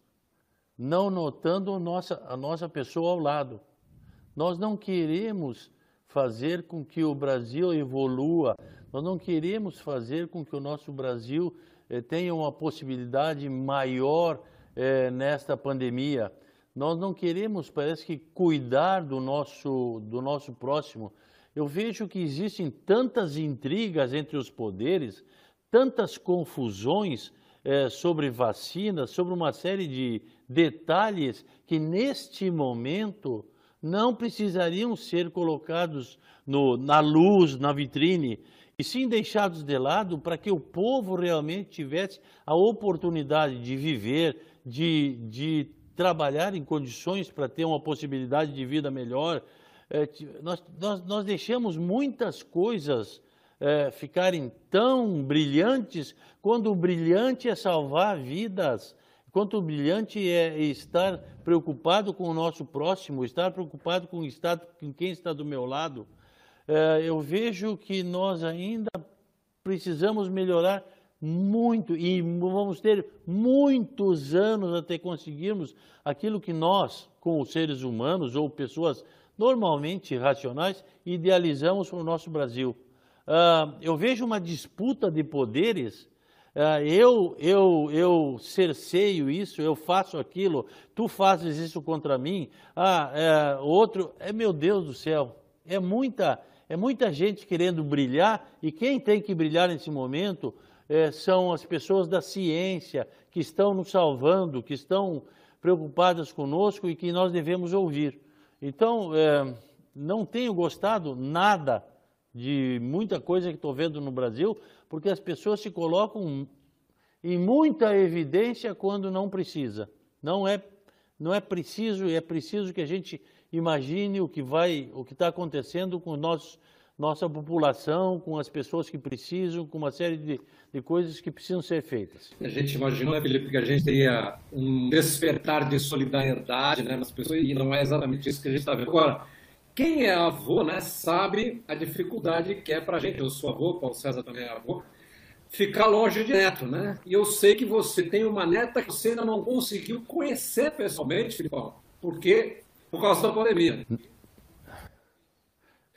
não notando nossa, a nossa pessoa ao lado. Nós não queremos fazer com que o Brasil evolua, nós não queremos fazer com que o nosso Brasil eh, tenha uma possibilidade maior eh, nesta pandemia. Nós não queremos, parece que, cuidar do nosso, do nosso próximo. Eu vejo que existem tantas intrigas entre os poderes, tantas confusões, é, sobre vacinas, sobre uma série de detalhes que neste momento não precisariam ser colocados no, na luz, na vitrine, e sim deixados de lado para que o povo realmente tivesse a oportunidade de viver, de, de trabalhar em condições para ter uma possibilidade de vida melhor. É, nós, nós, nós deixamos muitas coisas é, ficarem tão brilhantes, quando o brilhante é salvar vidas, quanto o brilhante é estar preocupado com o nosso próximo, estar preocupado com, estar, com quem está do meu lado. É, eu vejo que nós ainda precisamos melhorar muito e vamos ter muitos anos até conseguirmos aquilo que nós, como seres humanos ou pessoas normalmente racionais, idealizamos para o nosso Brasil. Uh, eu vejo uma disputa de poderes. Uh, eu, eu, eu cerceio isso, eu faço aquilo, tu fazes isso contra mim. Ah, é, outro, é meu Deus do céu, é muita, é muita gente querendo brilhar e quem tem que brilhar nesse momento é, são as pessoas da ciência que estão nos salvando, que estão preocupadas conosco e que nós devemos ouvir. Então, é, não tenho gostado nada de muita coisa que estou vendo no Brasil, porque as pessoas se colocam em muita evidência quando não precisa. Não é, não é preciso, é preciso que a gente imagine o que vai, o que está acontecendo com nós, nossa população, com as pessoas que precisam, com uma série de, de coisas que precisam ser feitas. A gente imaginou, Felipe, que a gente teria um despertar de solidariedade né, nas pessoas, e não é exatamente isso que a gente está vendo agora. Quem é avô, né, sabe a dificuldade que é para a gente. Eu sou avô, Paulo César também é avô. Ficar longe de neto, né? E eu sei que você tem uma neta que você ainda não conseguiu conhecer pessoalmente, Filipão, porque por causa da pandemia.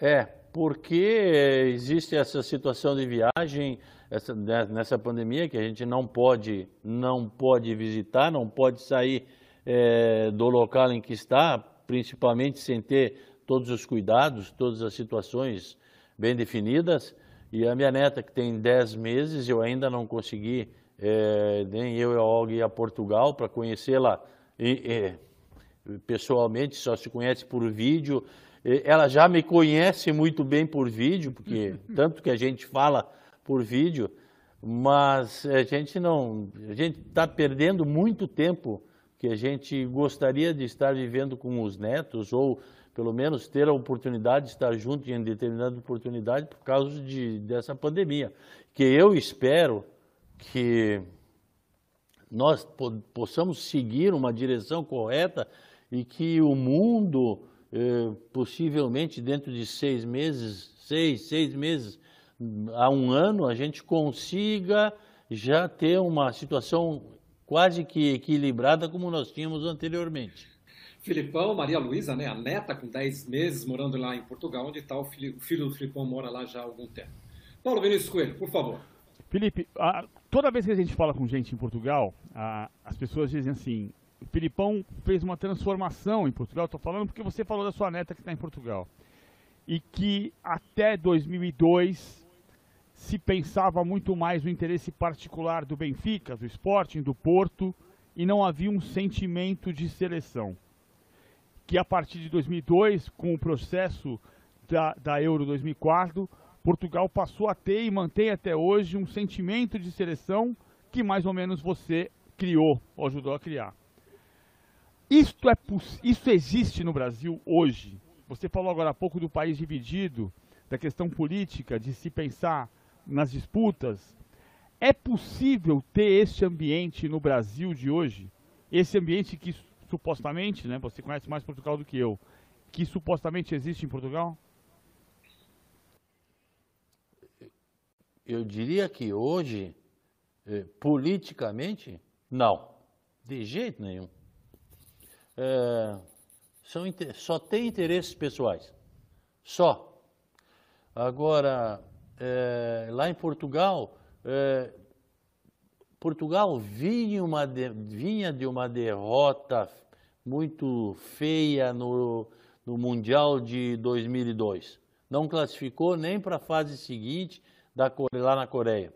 É, porque existe essa situação de viagem essa, né, nessa pandemia que a gente não pode, não pode visitar, não pode sair é, do local em que está, principalmente sem ter todos os cuidados, todas as situações bem definidas. E a minha neta, que tem 10 meses, eu ainda não consegui, é, nem eu e a Olga ir a Portugal para conhecê-la pessoalmente, só se conhece por vídeo. Ela já me conhece muito bem por vídeo, porque tanto que a gente fala por vídeo, mas a gente não, a gente está perdendo muito tempo que a gente gostaria de estar vivendo com os netos ou pelo menos ter a oportunidade de estar junto em determinada oportunidade por causa de, dessa pandemia. Que eu espero que nós possamos seguir uma direção correta e que o mundo, eh, possivelmente dentro de seis meses, seis, seis meses a um ano, a gente consiga já ter uma situação quase que equilibrada como nós tínhamos anteriormente. Filipão, Maria Luísa, né, a neta com 10 meses, morando lá em Portugal, onde está o filho, o filho do Filipão mora lá já há algum tempo. Paulo Vinícius Coelho, por favor. Felipe, a, toda vez que a gente fala com gente em Portugal, a, as pessoas dizem assim: o Filipão fez uma transformação em Portugal. Estou falando porque você falou da sua neta que está em Portugal. E que até 2002 se pensava muito mais no interesse particular do Benfica, do Sporting, do Porto, e não havia um sentimento de seleção. Que a partir de 2002, com o processo da, da Euro 2004, Portugal passou a ter e mantém até hoje um sentimento de seleção que mais ou menos você criou ou ajudou a criar. Isto, é, isso existe no Brasil hoje. Você falou agora há pouco do país dividido, da questão política, de se pensar nas disputas. É possível ter esse ambiente no Brasil de hoje? Esse ambiente que supostamente, né, você conhece mais Portugal do que eu, que supostamente existe em Portugal? Eu diria que hoje, eh, politicamente, não. De jeito nenhum. É, são, só tem interesses pessoais. Só. Agora, é, lá em Portugal, é, Portugal vinha, uma de, vinha de uma derrota muito feia no, no Mundial de 2002. Não classificou nem para a fase seguinte da, lá na Coreia.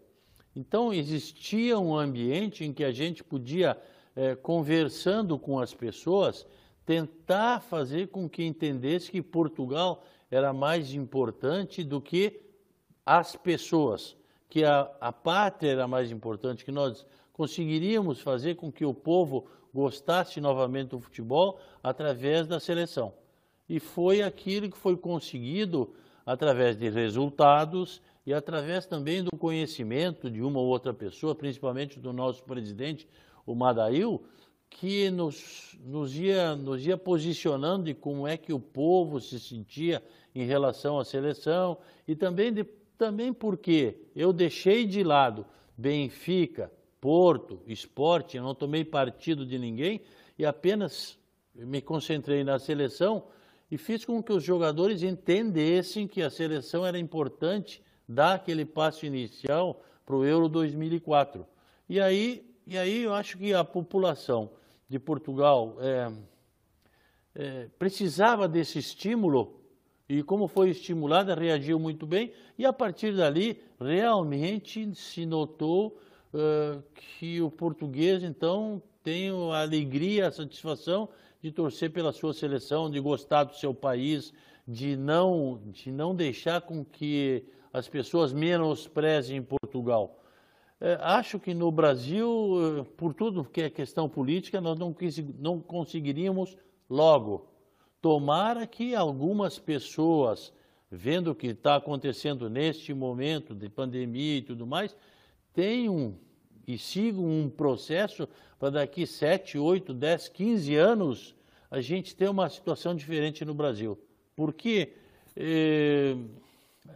Então, existia um ambiente em que a gente podia, é, conversando com as pessoas, tentar fazer com que entendesse que Portugal era mais importante do que as pessoas, que a, a pátria era mais importante, que nós conseguiríamos fazer com que o povo gostasse novamente do futebol através da seleção. E foi aquilo que foi conseguido através de resultados e através também do conhecimento de uma ou outra pessoa, principalmente do nosso presidente, o Madail, que nos, nos, ia, nos ia posicionando de como é que o povo se sentia em relação à seleção e também, de, também porque eu deixei de lado Benfica, Porto, esporte, eu não tomei partido de ninguém e apenas me concentrei na seleção e fiz com que os jogadores entendessem que a seleção era importante dar aquele passo inicial para o Euro 2004. E aí, e aí eu acho que a população de Portugal é, é, precisava desse estímulo e como foi estimulada, reagiu muito bem e a partir dali realmente se notou que o português então tem a alegria, a satisfação de torcer pela sua seleção, de gostar do seu país, de não, de não deixar com que as pessoas menosprezem Portugal. É, acho que no Brasil, por tudo que é questão política, nós não, não conseguiríamos logo. Tomara que algumas pessoas, vendo o que está acontecendo neste momento de pandemia e tudo mais, tenham e sigam um processo para daqui 7, 8, 10, 15 anos a gente ter uma situação diferente no Brasil. Porque eh,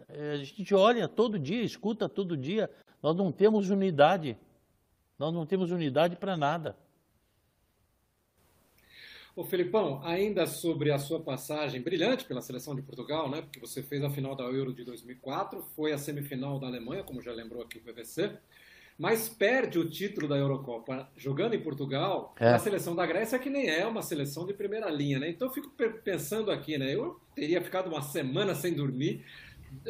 é, a gente olha todo dia, escuta todo dia, nós não temos unidade. Nós não temos unidade para nada. Ô Felipão, ainda sobre a sua passagem brilhante pela seleção de Portugal, né? Porque você fez a final da Euro de 2004, foi a semifinal da Alemanha, como já lembrou aqui o PVC, mas perde o título da Eurocopa jogando em Portugal. É. A seleção da Grécia que nem é uma seleção de primeira linha, né? Então eu fico pensando aqui, né? Eu teria ficado uma semana sem dormir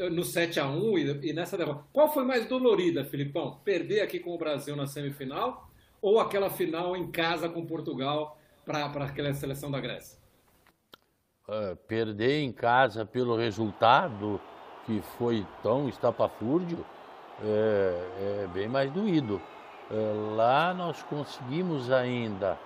no 7 a 1 e, e nessa derrota. Qual foi mais dolorida, Filipão? Perder aqui com o Brasil na semifinal ou aquela final em casa com Portugal para aquela seleção da Grécia? Uh, perder em casa pelo resultado que foi tão estapafúrdio é, é bem mais doído. É, lá nós conseguimos ainda,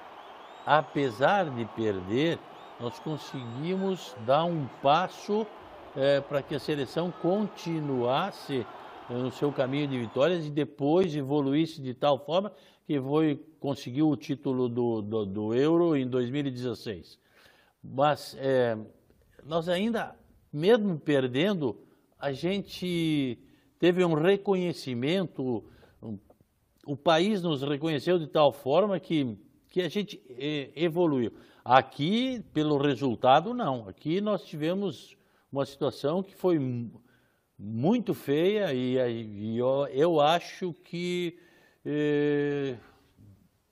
apesar de perder, nós conseguimos dar um passo é, para que a seleção continuasse é, no seu caminho de vitórias e depois evoluísse de tal forma que foi, conseguiu o título do, do, do Euro em 2016. Mas é, nós ainda, mesmo perdendo, a gente teve um reconhecimento, um, o país nos reconheceu de tal forma que, que a gente é, evoluiu. Aqui, pelo resultado, não. Aqui nós tivemos uma situação que foi muito feia e, e eu, eu, acho que eh,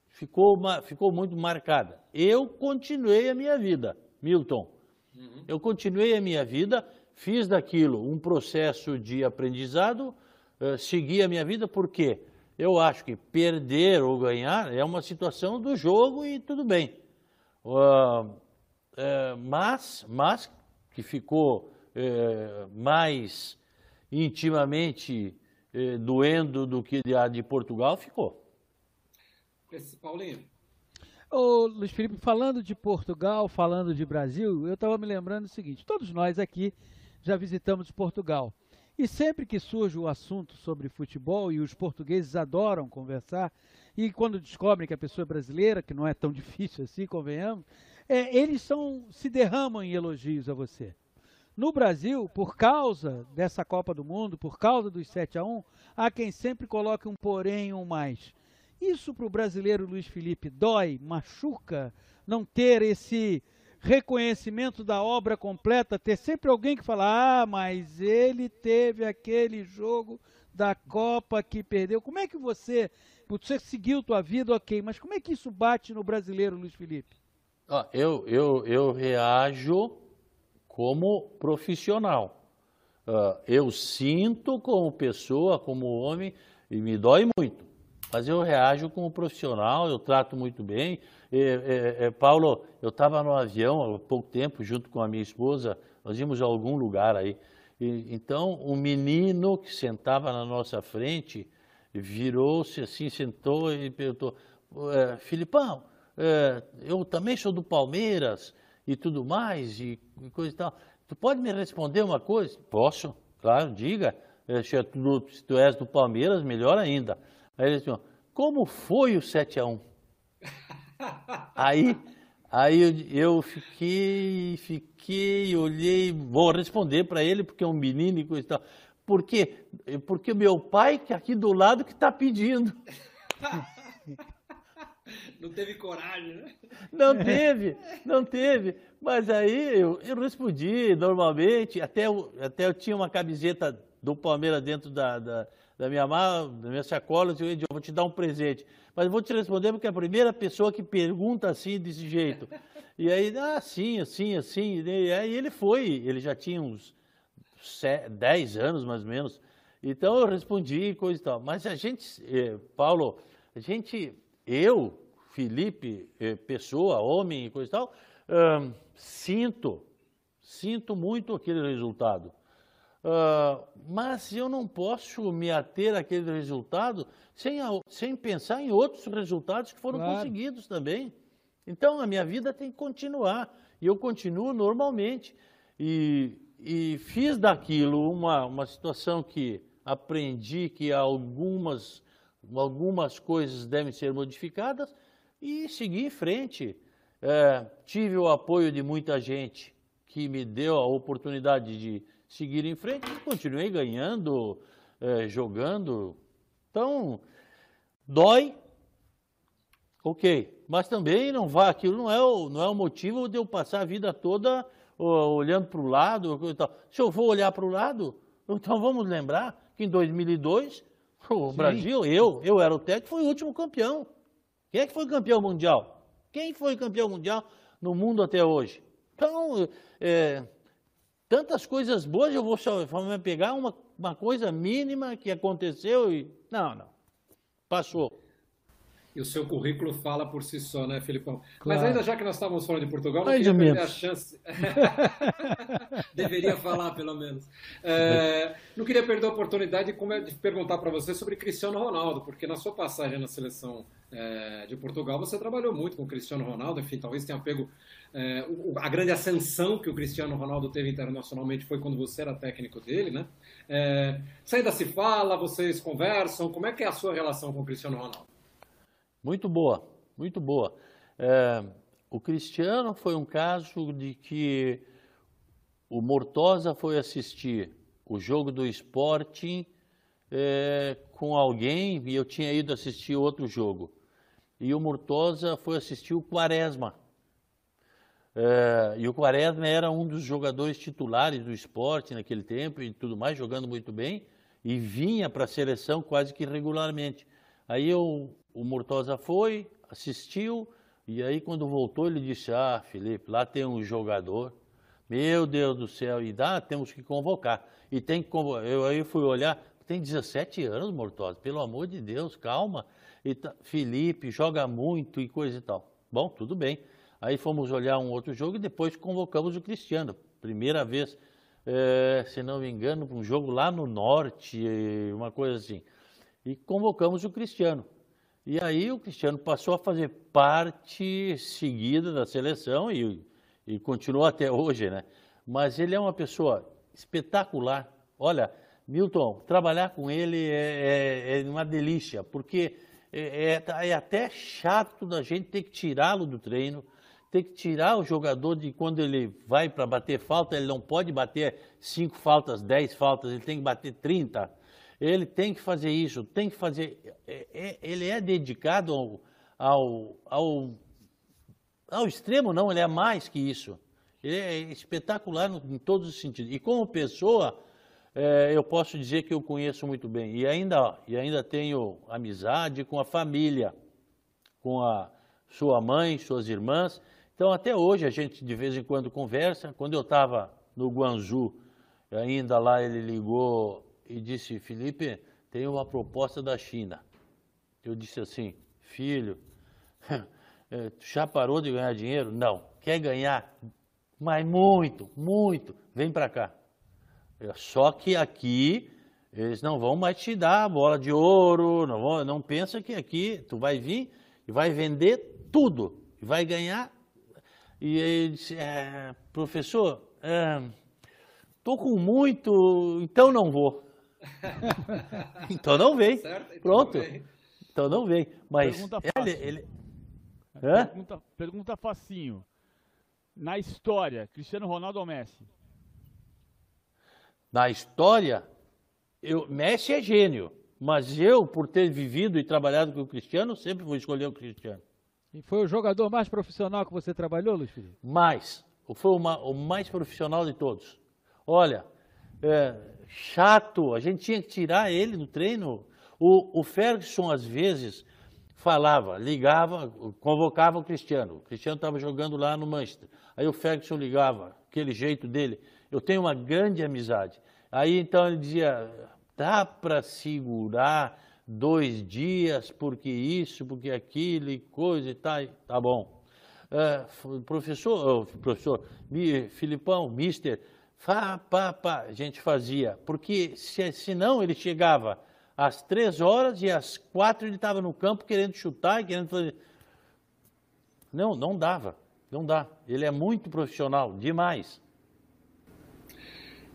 ficou, ficou muito marcada. Eu continuei a minha vida, Milton. Uhum. Eu continuei a minha vida, fiz daquilo um processo de aprendizado, uh, segui a minha vida, porque eu acho que perder ou ganhar é uma situação do jogo e tudo bem. Uh, uh, mas, mas que ficou mais intimamente doendo do que a de Portugal, ficou. Paulinho. Ô, Luiz Felipe, falando de Portugal, falando de Brasil, eu estava me lembrando o seguinte: todos nós aqui já visitamos Portugal. E sempre que surge o assunto sobre futebol, e os portugueses adoram conversar, e quando descobrem que a pessoa é brasileira, que não é tão difícil assim, convenhamos, é, eles são, se derramam em elogios a você. No Brasil, por causa dessa Copa do Mundo, por causa dos 7 a 1 há quem sempre coloque um porém, um mais. Isso para o brasileiro Luiz Felipe dói, machuca, não ter esse reconhecimento da obra completa, ter sempre alguém que fala, ah, mas ele teve aquele jogo da Copa que perdeu. Como é que você, você seguiu tua vida, ok, mas como é que isso bate no brasileiro, Luiz Felipe? Ah, eu, eu, eu reajo como profissional. Uh, eu sinto como pessoa, como homem, e me dói muito mas eu reajo como profissional, eu trato muito bem. E, e, e, Paulo, eu estava no avião há pouco tempo, junto com a minha esposa, nós íamos a algum lugar aí. então, o um menino que sentava na nossa frente virou-se assim, sentou e perguntou: é, Filipão, é, eu também sou do Palmeiras e tudo mais, e, e coisa e tal. Tu pode me responder uma coisa? Posso, claro, diga. É, se tu, se tu és do Palmeiras, melhor ainda. Aí ele disse, como foi o 7 a 1 Aí, aí eu, fiquei, fiquei, olhei, vou responder para ele, porque é um menino e coisa e tal. Por quê? Porque meu pai, que é aqui do lado, que está pedindo. Não teve coragem, né? Não teve, não teve. Mas aí eu, eu respondi normalmente, até eu, até eu tinha uma camiseta do Palmeiras dentro da, da da minha mala, da minha sacola, eu vou te dar um presente. Mas vou te responder porque é a primeira pessoa que pergunta assim, desse jeito. E aí, ah, sim, assim, assim. E aí ele foi, ele já tinha uns 10 anos mais ou menos. Então eu respondi coisa e tal. Mas a gente, eh, Paulo, a gente, eu, Felipe, eh, pessoa, homem e coisa e tal, sinto, sinto muito aquele resultado. Uh, mas eu não posso me ater àquele resultado sem, sem pensar em outros resultados que foram claro. conseguidos também. Então a minha vida tem que continuar e eu continuo normalmente. E, e fiz daquilo uma, uma situação que aprendi que algumas, algumas coisas devem ser modificadas e segui em frente. É, tive o apoio de muita gente que me deu a oportunidade de seguir em frente e continuei ganhando, é, jogando. Então, dói, ok, mas também não vai, aquilo não é o, não é o motivo de eu passar a vida toda olhando para o lado. Se eu vou olhar para o lado, então vamos lembrar que em 2002 o Sim. Brasil, eu, eu era o técnico, foi o último campeão. Quem é que foi campeão mundial? Quem foi campeão mundial no mundo até hoje? Então, é, tantas coisas boas, eu vou só vou pegar uma, uma coisa mínima que aconteceu e. Não, não. Passou. E o seu currículo fala por si só, né, Filipão? Claro. Mas ainda já que nós estávamos falando de Portugal, não queria perder a chance. Deveria falar, pelo menos. É, não queria perder a oportunidade de perguntar para você sobre Cristiano Ronaldo, porque na sua passagem na seleção é, de Portugal, você trabalhou muito com o Cristiano Ronaldo, enfim, talvez tenha pego é, a grande ascensão que o Cristiano Ronaldo teve internacionalmente foi quando você era técnico dele, né? É, você ainda se fala, vocês conversam, como é que é a sua relação com o Cristiano Ronaldo? Muito boa, muito boa. É, o Cristiano foi um caso de que o Mortosa foi assistir o jogo do Sporting é, com alguém e eu tinha ido assistir outro jogo. E o Mortosa foi assistir o Quaresma É, e o Quaresma era um dos jogadores titulares do esporte naquele tempo e tudo mais, jogando muito bem, e vinha para a seleção quase que regularmente. Aí eu, o Mortosa foi, assistiu, e aí quando voltou ele disse, ah, Felipe, lá tem um jogador, meu Deus do céu, e dá, temos que convocar. E tem que convocar. Eu aí fui olhar, tem 17 anos, Mortosa, pelo amor de Deus, calma. E tá, Felipe joga muito e coisa e tal. Bom, tudo bem. Aí fomos olhar um outro jogo e depois convocamos o Cristiano. Primeira vez, é, se não me engano, um jogo lá no norte, uma coisa assim. E convocamos o Cristiano. E aí o Cristiano passou a fazer parte seguida da seleção e, e até hoje, né? Mas ele é uma pessoa espetacular. Olha, Milton, trabalhar com ele é, é, é uma delícia, porque é, é, é até chato da gente ter que tirá-lo do treino, tem que tirar o jogador de quando ele vai para bater falta, ele não pode bater cinco faltas, dez faltas, ele tem que bater 30. Ele tem que fazer isso, tem que fazer. É, é, ele é dedicado ao, ao, ao, ao, extremo, não, ele é mais que isso. Ele é espetacular em todos os sentidos. E como pessoa, é, eu posso dizer que eu conheço muito bem. E ainda, e ainda tenho amizade com a família, com a sua mãe, suas irmãs então, até hoje, a gente de vez em quando conversa. Quando eu estava no Guangzhou, ainda lá ele ligou e disse: Felipe, tem uma proposta da China. Eu disse assim: Filho, eh, já parou de ganhar dinheiro? Não. Quer ganhar? Mas muito, muito. Vem para cá. É, só que aqui eles não vão mais te dar bola de ouro, não, vão, não pensa que aqui tu vai vir e vai vender tudo e vai ganhar e ele disse, é, professor, estou é, com muito, então não vou. então não vem. Certo, então Pronto. Não vem. Então não vem. Mas pergunta fácil. Ele, ele... Pergunta, pergunta facinho. Na história, Cristiano Ronaldo ou Messi? Na história, eu, Messi é gênio. Mas eu, por ter vivido e trabalhado com o Cristiano, sempre vou escolher o Cristiano. E foi o jogador mais profissional que você trabalhou, Luiz Felipe? Mais. Foi uma, o mais profissional de todos. Olha, é, chato, a gente tinha que tirar ele do treino. O, o Ferguson, às vezes, falava, ligava, convocava o Cristiano. O Cristiano estava jogando lá no Manchester. Aí o Ferguson ligava, aquele jeito dele. Eu tenho uma grande amizade. Aí então ele dizia: dá para segurar dois dias, porque isso, porque aquilo, e coisa e tal, tá bom. É, professor, professor, Filipão, mister, pá, pá, pá, a gente fazia, porque se, senão ele chegava às três horas e às quatro ele estava no campo querendo chutar, querendo fazer. Não, não dava, não dá. Ele é muito profissional, demais.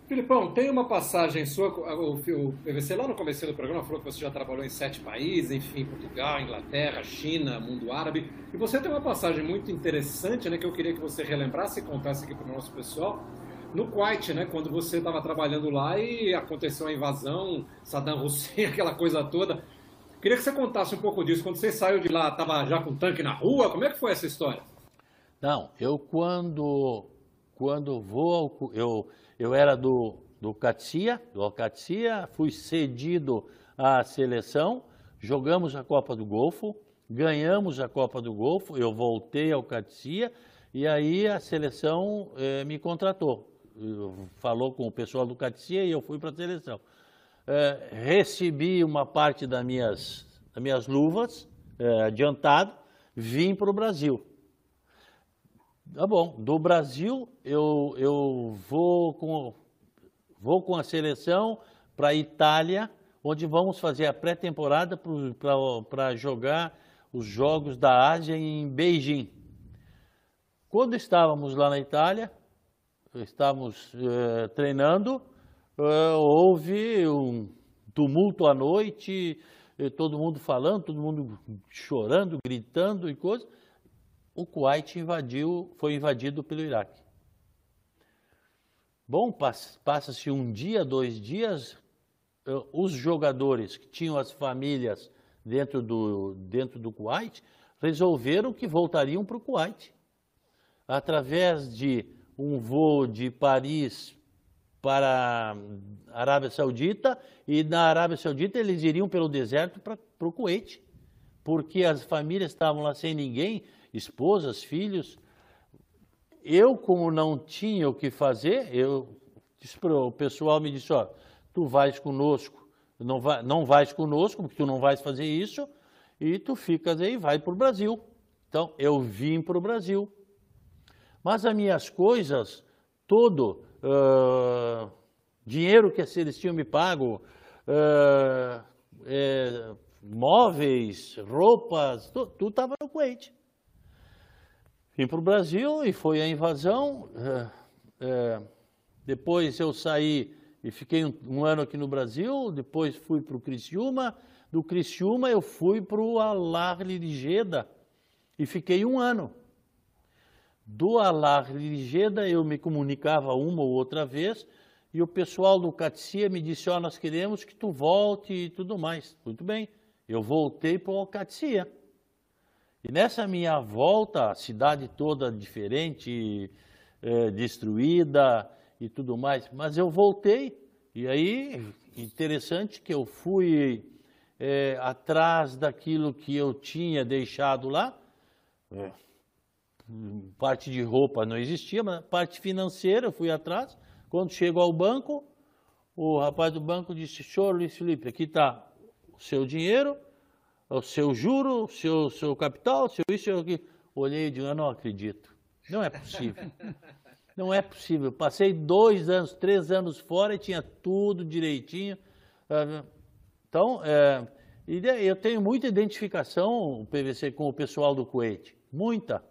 Filipão, tem uma passagem sua, o, o PVC lá no começo do programa falou que você já trabalhou em sete países, enfim, Portugal, Inglaterra, China, mundo árabe, e você tem uma passagem muito interessante, né, que eu queria que você relembrasse e contasse aqui para o nosso pessoal, no Kuwait, né, quando você estava trabalhando lá e aconteceu a invasão, Saddam Hussein, aquela coisa toda. Queria que você contasse um pouco disso, quando você saiu de lá, estava já com tanque na rua, como é que foi essa história? Não, eu quando, quando vou, eu eu era do, do Catia, do Alcatia, fui cedido à seleção, jogamos a Copa do Golfo, ganhamos a Copa do Golfo, eu voltei ao Catia e aí a seleção eh, me contratou. Falou com o pessoal do Catia e eu fui para a seleção. Eh, recebi uma parte das minhas, das minhas luvas eh, adiantado, vim para o Brasil. Tá bom. Do Brasil, eu, eu vou, com, vou com a seleção para a Itália, onde vamos fazer a pré-temporada para jogar os Jogos da Ásia em Beijing. Quando estávamos lá na Itália, estávamos eh, treinando, eh, houve um tumulto à noite, eh, todo mundo falando, todo mundo chorando, gritando e coisas o Kuwait invadiu, foi invadido pelo Iraque. Bom, passa-se um dia, dois dias, os jogadores que tinham as famílias dentro do, dentro do Kuwait resolveram que voltariam para o Kuwait. através de um voo de Paris para a Arábia Saudita e da Arábia Saudita eles iriam pelo deserto para o Kuwait, porque as famílias estavam lá sem ninguém, esposas, filhos. Eu, como não tinha o que fazer, eu o pessoal me disse, ó, tu vais conosco, não, vai, não vais conosco, porque tu não vais fazer isso, e tu ficas aí, vai para o Brasil. Então, eu vim para o Brasil. Mas as minhas coisas, todo, uh, dinheiro que eles tinham me pago, uh, é, móveis, roupas, tudo estava no Kuwait. Vim para o Brasil e foi a invasão. Uh, depois eu saí e fiquei um, um, ano aqui no Brasil. Depois fui para o Criciúma. Do Criciúma eu fui para o Alarle de Geda e fiquei um ano. Do Alarle de Geda eu me comunicava uma ou outra vez e o pessoal do Catia me disse, ó, oh, nós queremos que tu volte e tudo mais. Muito bem, eu voltei para o Catia. E nessa minha volta, a cidade toda diferente, é, destruída e tudo mais, mas eu voltei, e aí, interessante que eu fui é, atrás daquilo que eu tinha deixado lá, é, parte de roupa não existia, mas parte financeira eu fui atrás, quando chego ao banco, o rapaz do banco disse, senhor Luiz Felipe, aqui está o seu dinheiro, o seu juro, o seu, seu capital, seu isso, eu aqui. Olhei e disse, eu não acredito. Não é possível. Não é possível. Passei dois anos, três anos fora e tinha tudo direitinho. Então, é, eu tenho muita identificação, o PVC, com o pessoal do Kuwait. Muita,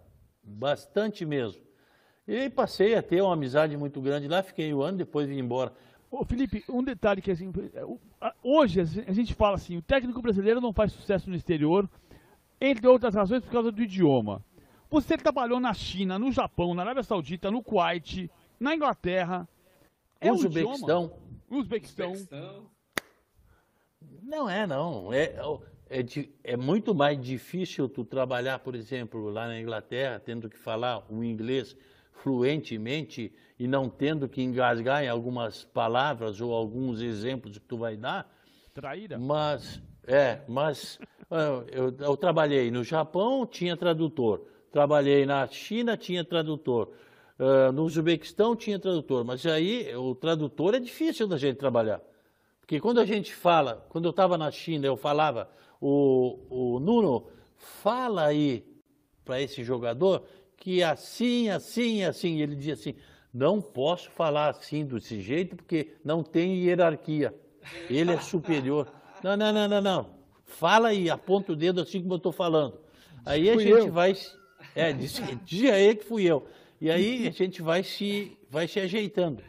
bastante mesmo. E passei a ter uma amizade muito grande lá, fiquei um ano, depois vim embora. Ô Felipe, um detalhe que assim, hoje a gente fala assim, o técnico brasileiro não faz sucesso no exterior, entre outras razões por causa do idioma. Você trabalhou na China, no Japão, na Arábia Saudita, no Kuwait, na Inglaterra. É Uzbequistão. Uzbequistão. Não é, não. É, é, é, muito mais difícil tu trabalhar, por exemplo, lá na Inglaterra, tendo que falar o inglês fluentemente e não tendo que engasgar em algumas palavras ou alguns exemplos que tu vai dar. Traíra. Mas, é, mas eu, eu trabalhei no Japão, tinha tradutor. Trabalhei na China, tinha tradutor. Uh, no Uzbequistão tinha tradutor, mas aí o tradutor é difícil da gente trabalhar. Porque quando a gente fala, quando eu estava na China, eu falava, o, o Nuno, fala aí para esse jogador que assim, assim, assim. Ele dizia assim: não posso falar assim desse jeito porque não tem hierarquia. Ele é superior. Não, não, não, não, não. Fala aí, aponta o dedo assim como eu estou falando. Aí a gente eu. vai. É, dizia aí que fui eu. E aí a gente vai se, vai se ajeitando.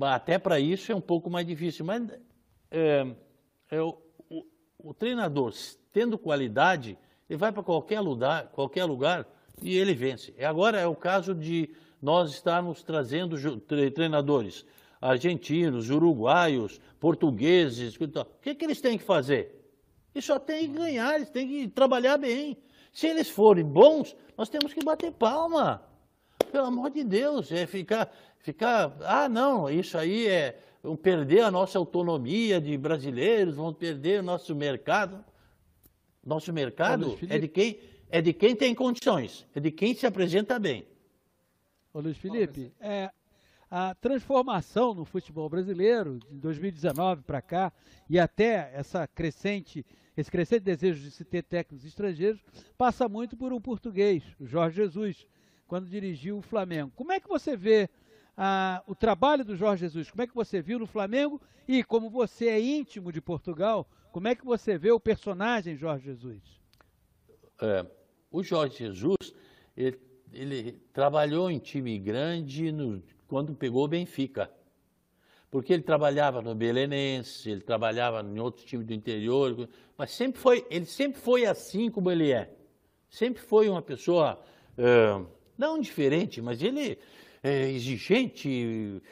Até para isso é um pouco mais difícil. Mas é, é o, treinador, tendo qualidade, ele vai para qualquer lugar, qualquer lugar e ele vence. Agora é o caso de nós estarmos trazendo treinadores argentinos, uruguaios, portugueses. O que, que eles têm que fazer? Eles só têm que ganhar, eles têm que trabalhar bem. Se eles forem bons, nós temos que bater palma. Pelo amor de Deus, é ficar, ficar, ah, não, isso aí é vamos perder a nossa autonomia de brasileiros, vamos perder o nosso mercado. Nosso mercado é de quem é de quem tem condições, é de quem se apresenta bem. Ô Luiz Felipe, é, a transformação no futebol brasileiro, de 2019 para cá, e até essa crescente, esse crescente desejo de se ter técnicos estrangeiros, passa muito por um português, o Jorge Jesus, quando dirigiu o Flamengo. Como é que você vê o trabalho do Jorge Jesus? Como é que você viu no Flamengo? E como você é íntimo de Portugal, como é que você vê o personagem Jorge Jesus? É, o Jorge Jesus, ele, ele trabalhou em time grande no, quando pegou o Benfica. Porque ele trabalhava no Belenense, ele trabalhava em outros times do interior, mas sempre foi, ele sempre foi assim como ele é. Sempre foi uma pessoa, não diferente, mas ele é exigente,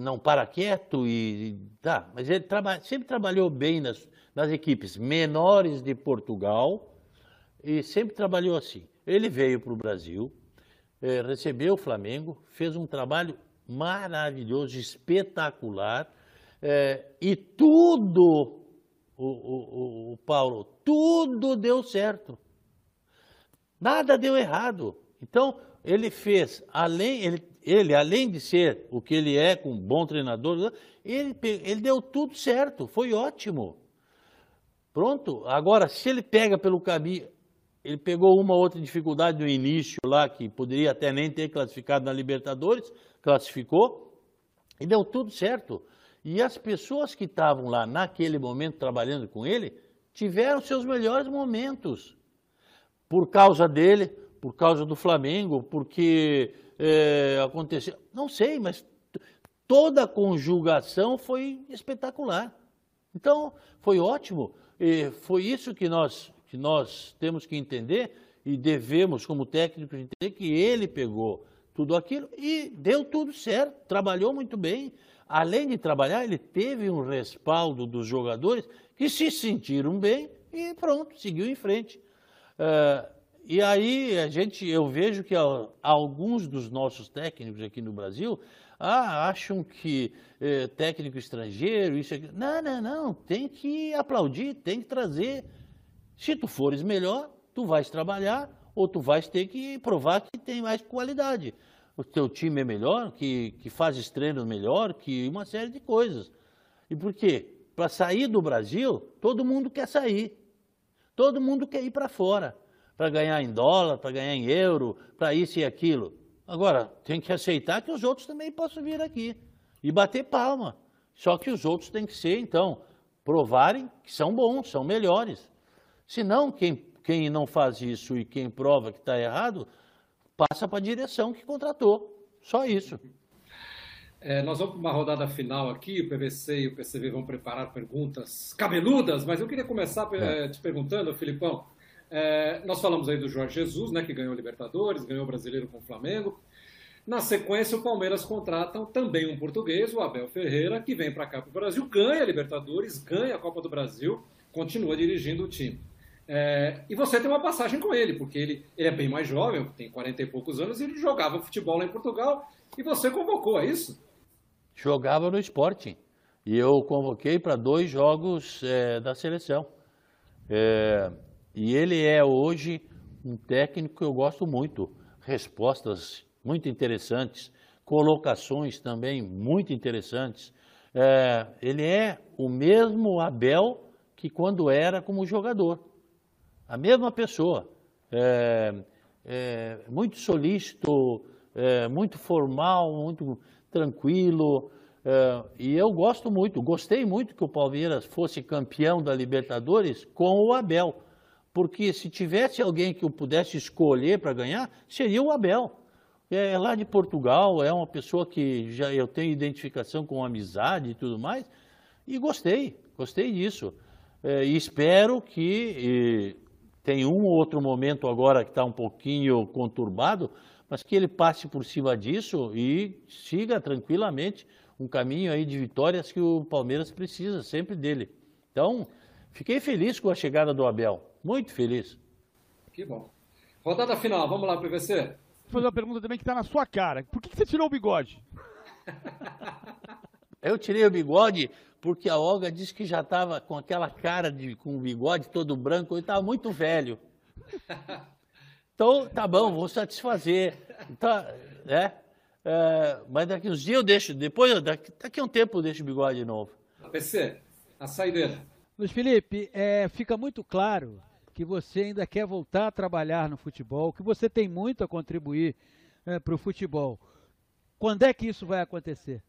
não para quieto e tá. Mas ele traba, sempre trabalhou bem nas, nas equipes menores de Portugal, e sempre trabalhou assim. Ele veio para o Brasil, é, recebeu o Flamengo, fez um trabalho maravilhoso, espetacular, é, e tudo, o, o, o, Paulo, tudo deu certo. Nada deu errado. Então, ele fez, além, ele, ele, além de ser o que ele é, com um bom treinador, ele, ele deu tudo certo, foi ótimo. Pronto, agora, se ele pega pelo caminho, ele pegou uma outra dificuldade no início lá, que poderia até nem ter classificado na Libertadores, classificou, e deu tudo certo. E as pessoas que estavam lá naquele momento trabalhando com ele, tiveram seus melhores momentos. Por causa dele, por causa do Flamengo, porque é, aconteceu. Não sei, mas toda a conjugação foi espetacular. Então, foi ótimo. E foi isso que nós que nós temos que entender e devemos, como técnicos, entender que ele pegou tudo aquilo e deu tudo certo, trabalhou muito bem. Além de trabalhar, ele teve um respaldo dos jogadores que se sentiram bem e pronto, seguiu em frente. Uh, e aí a gente, eu vejo que alguns dos nossos técnicos aqui no Brasil ah, acham que eh, técnico estrangeiro, isso aqui. Não, não, não. Tem que aplaudir, tem que trazer se tu fores melhor, tu vais trabalhar ou tu vais ter que provar que tem mais qualidade. O teu time é melhor, que, que faz treinos melhor, que uma série de coisas. E por quê? Para sair do Brasil, todo mundo quer sair. Todo mundo quer ir para fora, para ganhar em dólar, para ganhar em euro, para isso e aquilo. Agora, tem que aceitar que os outros também possam vir aqui e bater palma. Só que os outros têm que ser, então, provarem que são bons, são melhores. Senão, quem, quem não faz isso e quem prova que está errado, passa para a direção que contratou. Só isso. É, nós vamos para uma rodada final aqui, o PVC e o PCV vão preparar perguntas cabeludas, mas eu queria começar é. te perguntando, Filipão, é, nós falamos aí do Jorge Jesus, né, que ganhou Libertadores, ganhou o Brasileiro com o Flamengo. Na sequência, o Palmeiras contratam também um português, o Abel Ferreira, que vem para cá para o Brasil, ganha Libertadores, ganha a Copa do Brasil, continua dirigindo o time. É, e você tem uma passagem com ele, porque ele, ele é bem mais jovem, tem 40 e poucos anos, e ele jogava futebol lá em Portugal, e você convocou, é isso? Jogava no esporte. E eu convoquei para dois jogos é, da seleção. É, e ele é hoje um técnico que eu gosto muito. Respostas muito interessantes, colocações também muito interessantes. É, ele é o mesmo Abel que quando era como jogador a mesma pessoa, é, é, muito solícito, é, muito formal, muito tranquilo. É, e eu gosto muito, gostei muito que o Palmeiras fosse campeão da Libertadores com o Abel. Porque se tivesse alguém que eu pudesse escolher para ganhar, seria o Abel. É, é lá de Portugal, é uma pessoa que já eu tenho identificação com amizade e tudo mais. E gostei, gostei disso. É, e espero que tem um ou outro momento agora que está um pouquinho conturbado, mas que ele passe por cima disso e siga tranquilamente um caminho aí de vitórias que o Palmeiras precisa sempre dele. Então, fiquei feliz com a chegada do Abel, muito feliz. Que bom. Rodada final, vamos lá, PVC. Vou fazer uma pergunta também que está na sua cara. Por que, que você tirou o bigode? Eu tirei o bigode porque a Olga disse que já estava com aquela cara de com o bigode todo branco, ele estava muito velho. Então, tá bom, vou satisfazer. Tá, é, é, mas daqui uns dias eu deixo, depois, daqui, daqui a um tempo eu deixo o bigode de novo. PC, a saideira. Luiz Felipe, é, fica muito claro que você ainda quer voltar a trabalhar no futebol, que você tem muito a contribuir é, para o futebol. Quando é que isso vai acontecer?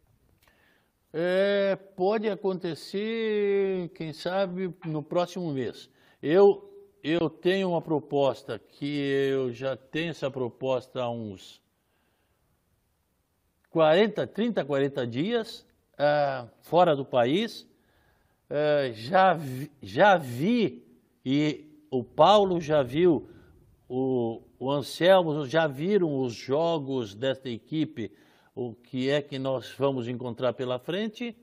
É, pode acontecer, quem sabe, no próximo mês. Eu, eu tenho uma proposta que eu já tenho essa proposta há uns 40, 30, 40 dias, uh, fora do país. Uh, já, vi, já vi, e o Paulo já viu, o, o Anselmo já viram os jogos desta equipe o que é que nós vamos encontrar pela frente.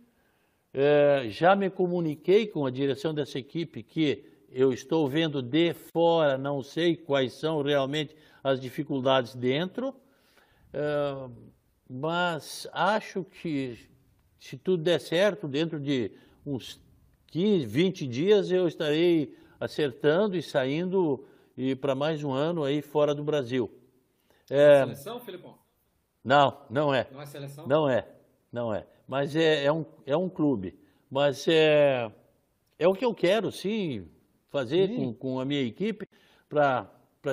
É, já me comuniquei com a direção dessa equipe que eu estou vendo de fora, não sei quais são realmente as dificuldades dentro. É, mas acho que se tudo der certo, dentro de uns 15, 20 dias eu estarei acertando e saindo e para mais um ano aí fora do Brasil. É... Seleção, Filipão? Não, não é. Não é seleção? Não é, não é. Mas é, é, um, é um clube. Mas é, é o que eu quero, sim, fazer com, com a minha equipe para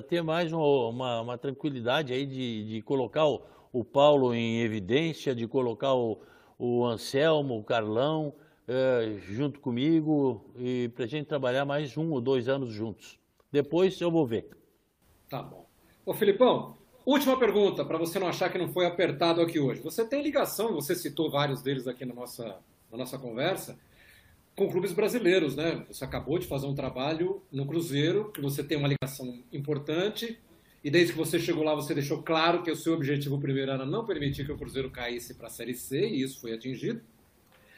ter mais uma, uma, tranquilidade aí de, de colocar o, o Paulo em evidência, de colocar o, o Anselmo, o Carlão, é, junto comigo e para a gente trabalhar mais um ou dois anos juntos. Depois eu vou ver. Tá bom. Ô Filipão, última pergunta, para você não achar que não foi apertado aqui hoje. Você tem ligação, você citou vários deles aqui na nossa, na nossa conversa, com clubes brasileiros, né? Você acabou de fazer um trabalho no Cruzeiro, que você tem uma ligação importante, e desde que você chegou lá, você deixou claro que o seu objetivo primeiro era não permitir que o Cruzeiro caísse para a Série C, e isso foi atingido.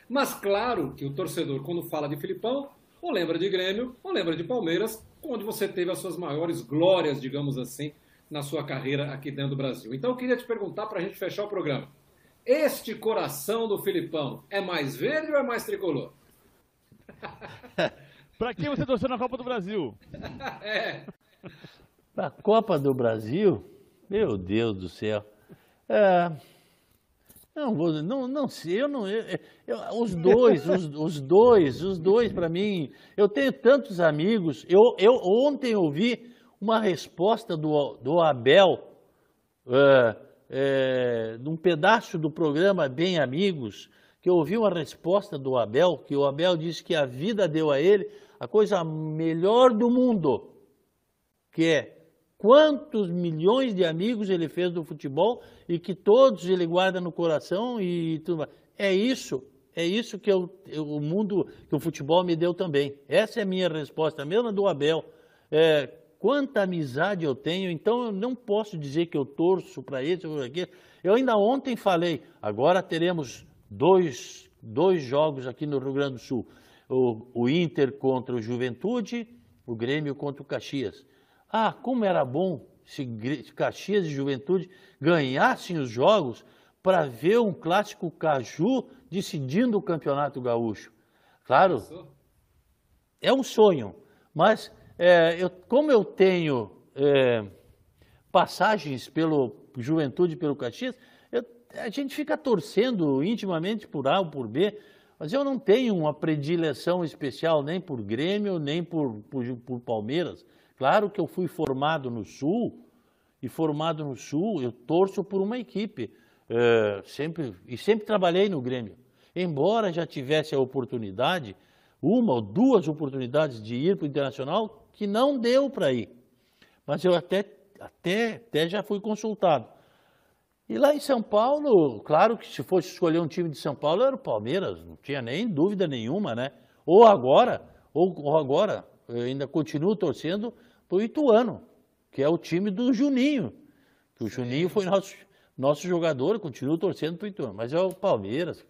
Mas claro que o torcedor, quando fala de Filipão, ou lembra de Grêmio, ou lembra de Palmeiras, onde você teve as suas maiores glórias, digamos assim, na sua carreira aqui dentro do Brasil. Então eu queria te perguntar para a gente fechar o programa. Este coração do Filipão é mais verde ou é mais tricolor? para quem você torceu na Copa do Brasil? é. Na Copa do Brasil? Meu Deus do céu. É, não, não, não eu não. Eu, eu, os dois, os, os dois, os dois para mim. Eu tenho tantos amigos. Eu, eu ontem ouvi uma resposta do, do Abel, é, é, num pedaço do programa Bem Amigos, que eu ouvi uma resposta do Abel, que o Abel disse que a vida deu a ele a coisa melhor do mundo, que é quantos milhões de amigos ele fez do futebol e que todos ele guarda no coração e tudo mais. É isso, é isso que eu, o mundo, que o futebol me deu também. Essa é a minha resposta, a mesma do Abel. É, quanta amizade eu tenho, então eu não posso dizer que eu torço para esse ou aquele. Eu ainda ontem falei, agora teremos dois, dois jogos aqui no Rio Grande do Sul. O, o Inter contra o Juventude, o Grêmio contra o Caxias. Ah, como era bom se Caxias e Juventude ganhassem os jogos para ver um clássico Caju decidindo o Campeonato Gaúcho. Claro, é um sonho, mas é, eu, como eu tenho é, passagens pelo Juventude e pelo Caxias, eu, a gente fica torcendo intimamente por A ou por B, mas eu não tenho uma predileção especial nem por Grêmio, nem por, por, por Palmeiras. Claro que eu fui formado no Sul, e formado no Sul, eu torço por uma equipe. É, sempre, e sempre trabalhei no Grêmio. Embora já tivesse a oportunidade, uma ou duas oportunidades de ir para o Internacional, que não deu para ir. Mas eu até, até, até já fui consultado. E lá em São Paulo, claro que se fosse escolher um time de São Paulo, era o Palmeiras, não tinha nem dúvida nenhuma, né? Ou agora, ou, ou agora, eu ainda continuo torcendo para o Ituano, que é o time do Juninho. Que o Juninho foi nosso, nosso jogador, continuo torcendo para o Ituano. Mas é o Palmeiras,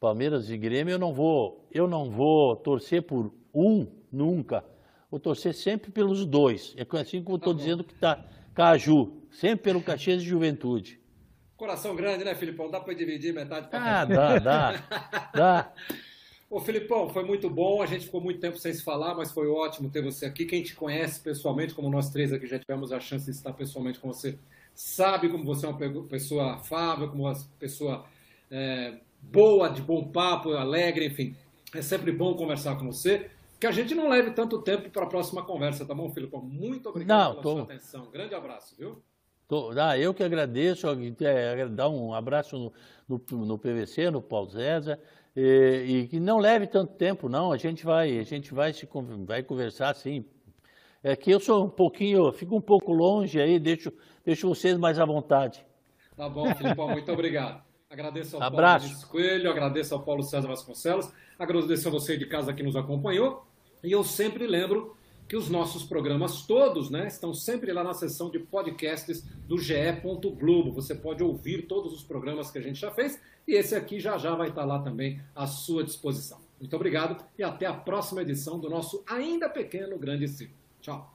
Palmeiras e Grêmio, eu não vou, eu não vou torcer por um nunca. Vou torcer sempre pelos dois. É assim como estou tá dizendo que está Caju, sempre pelo Caxias de Juventude. Coração grande, né, Filipão? Dá para dividir metade para Ah, dá, dá, dá. Ô, Filipão, foi muito bom. A gente ficou muito tempo sem se falar, mas foi ótimo ter você aqui. Quem te conhece pessoalmente, como nós três aqui já tivemos a chance de estar pessoalmente com você, sabe como você é uma pessoa afável, como uma pessoa é, boa, de bom papo, alegre, enfim. É sempre bom conversar com você. Que a gente não leve tanto tempo para a próxima conversa, tá bom, Filipão? Muito obrigado não, pela tô... sua atenção. Grande abraço, viu? Tô, ah, eu que agradeço, é, dar um abraço no, no, no PVC, no Paulo César. E, e, que não leve tanto tempo, não. A gente vai, a gente vai se vai conversar assim. É que eu sou um pouquinho, fico um pouco longe aí, deixo, deixo vocês mais à vontade. Tá bom, Filipão, muito obrigado. Agradeço ao Abraço. Paulo Coelho, agradeço ao Paulo César Vasconcelos, agradeço a você de casa que nos acompanhou. E eu sempre lembro que os nossos programas todos né, estão sempre lá na seção de podcasts do GE. Globo. Você pode ouvir todos os programas que a gente já fez e esse aqui já já vai estar lá também à sua disposição. Muito obrigado e até a próxima edição do nosso ainda pequeno Grande Círculo. Tchau.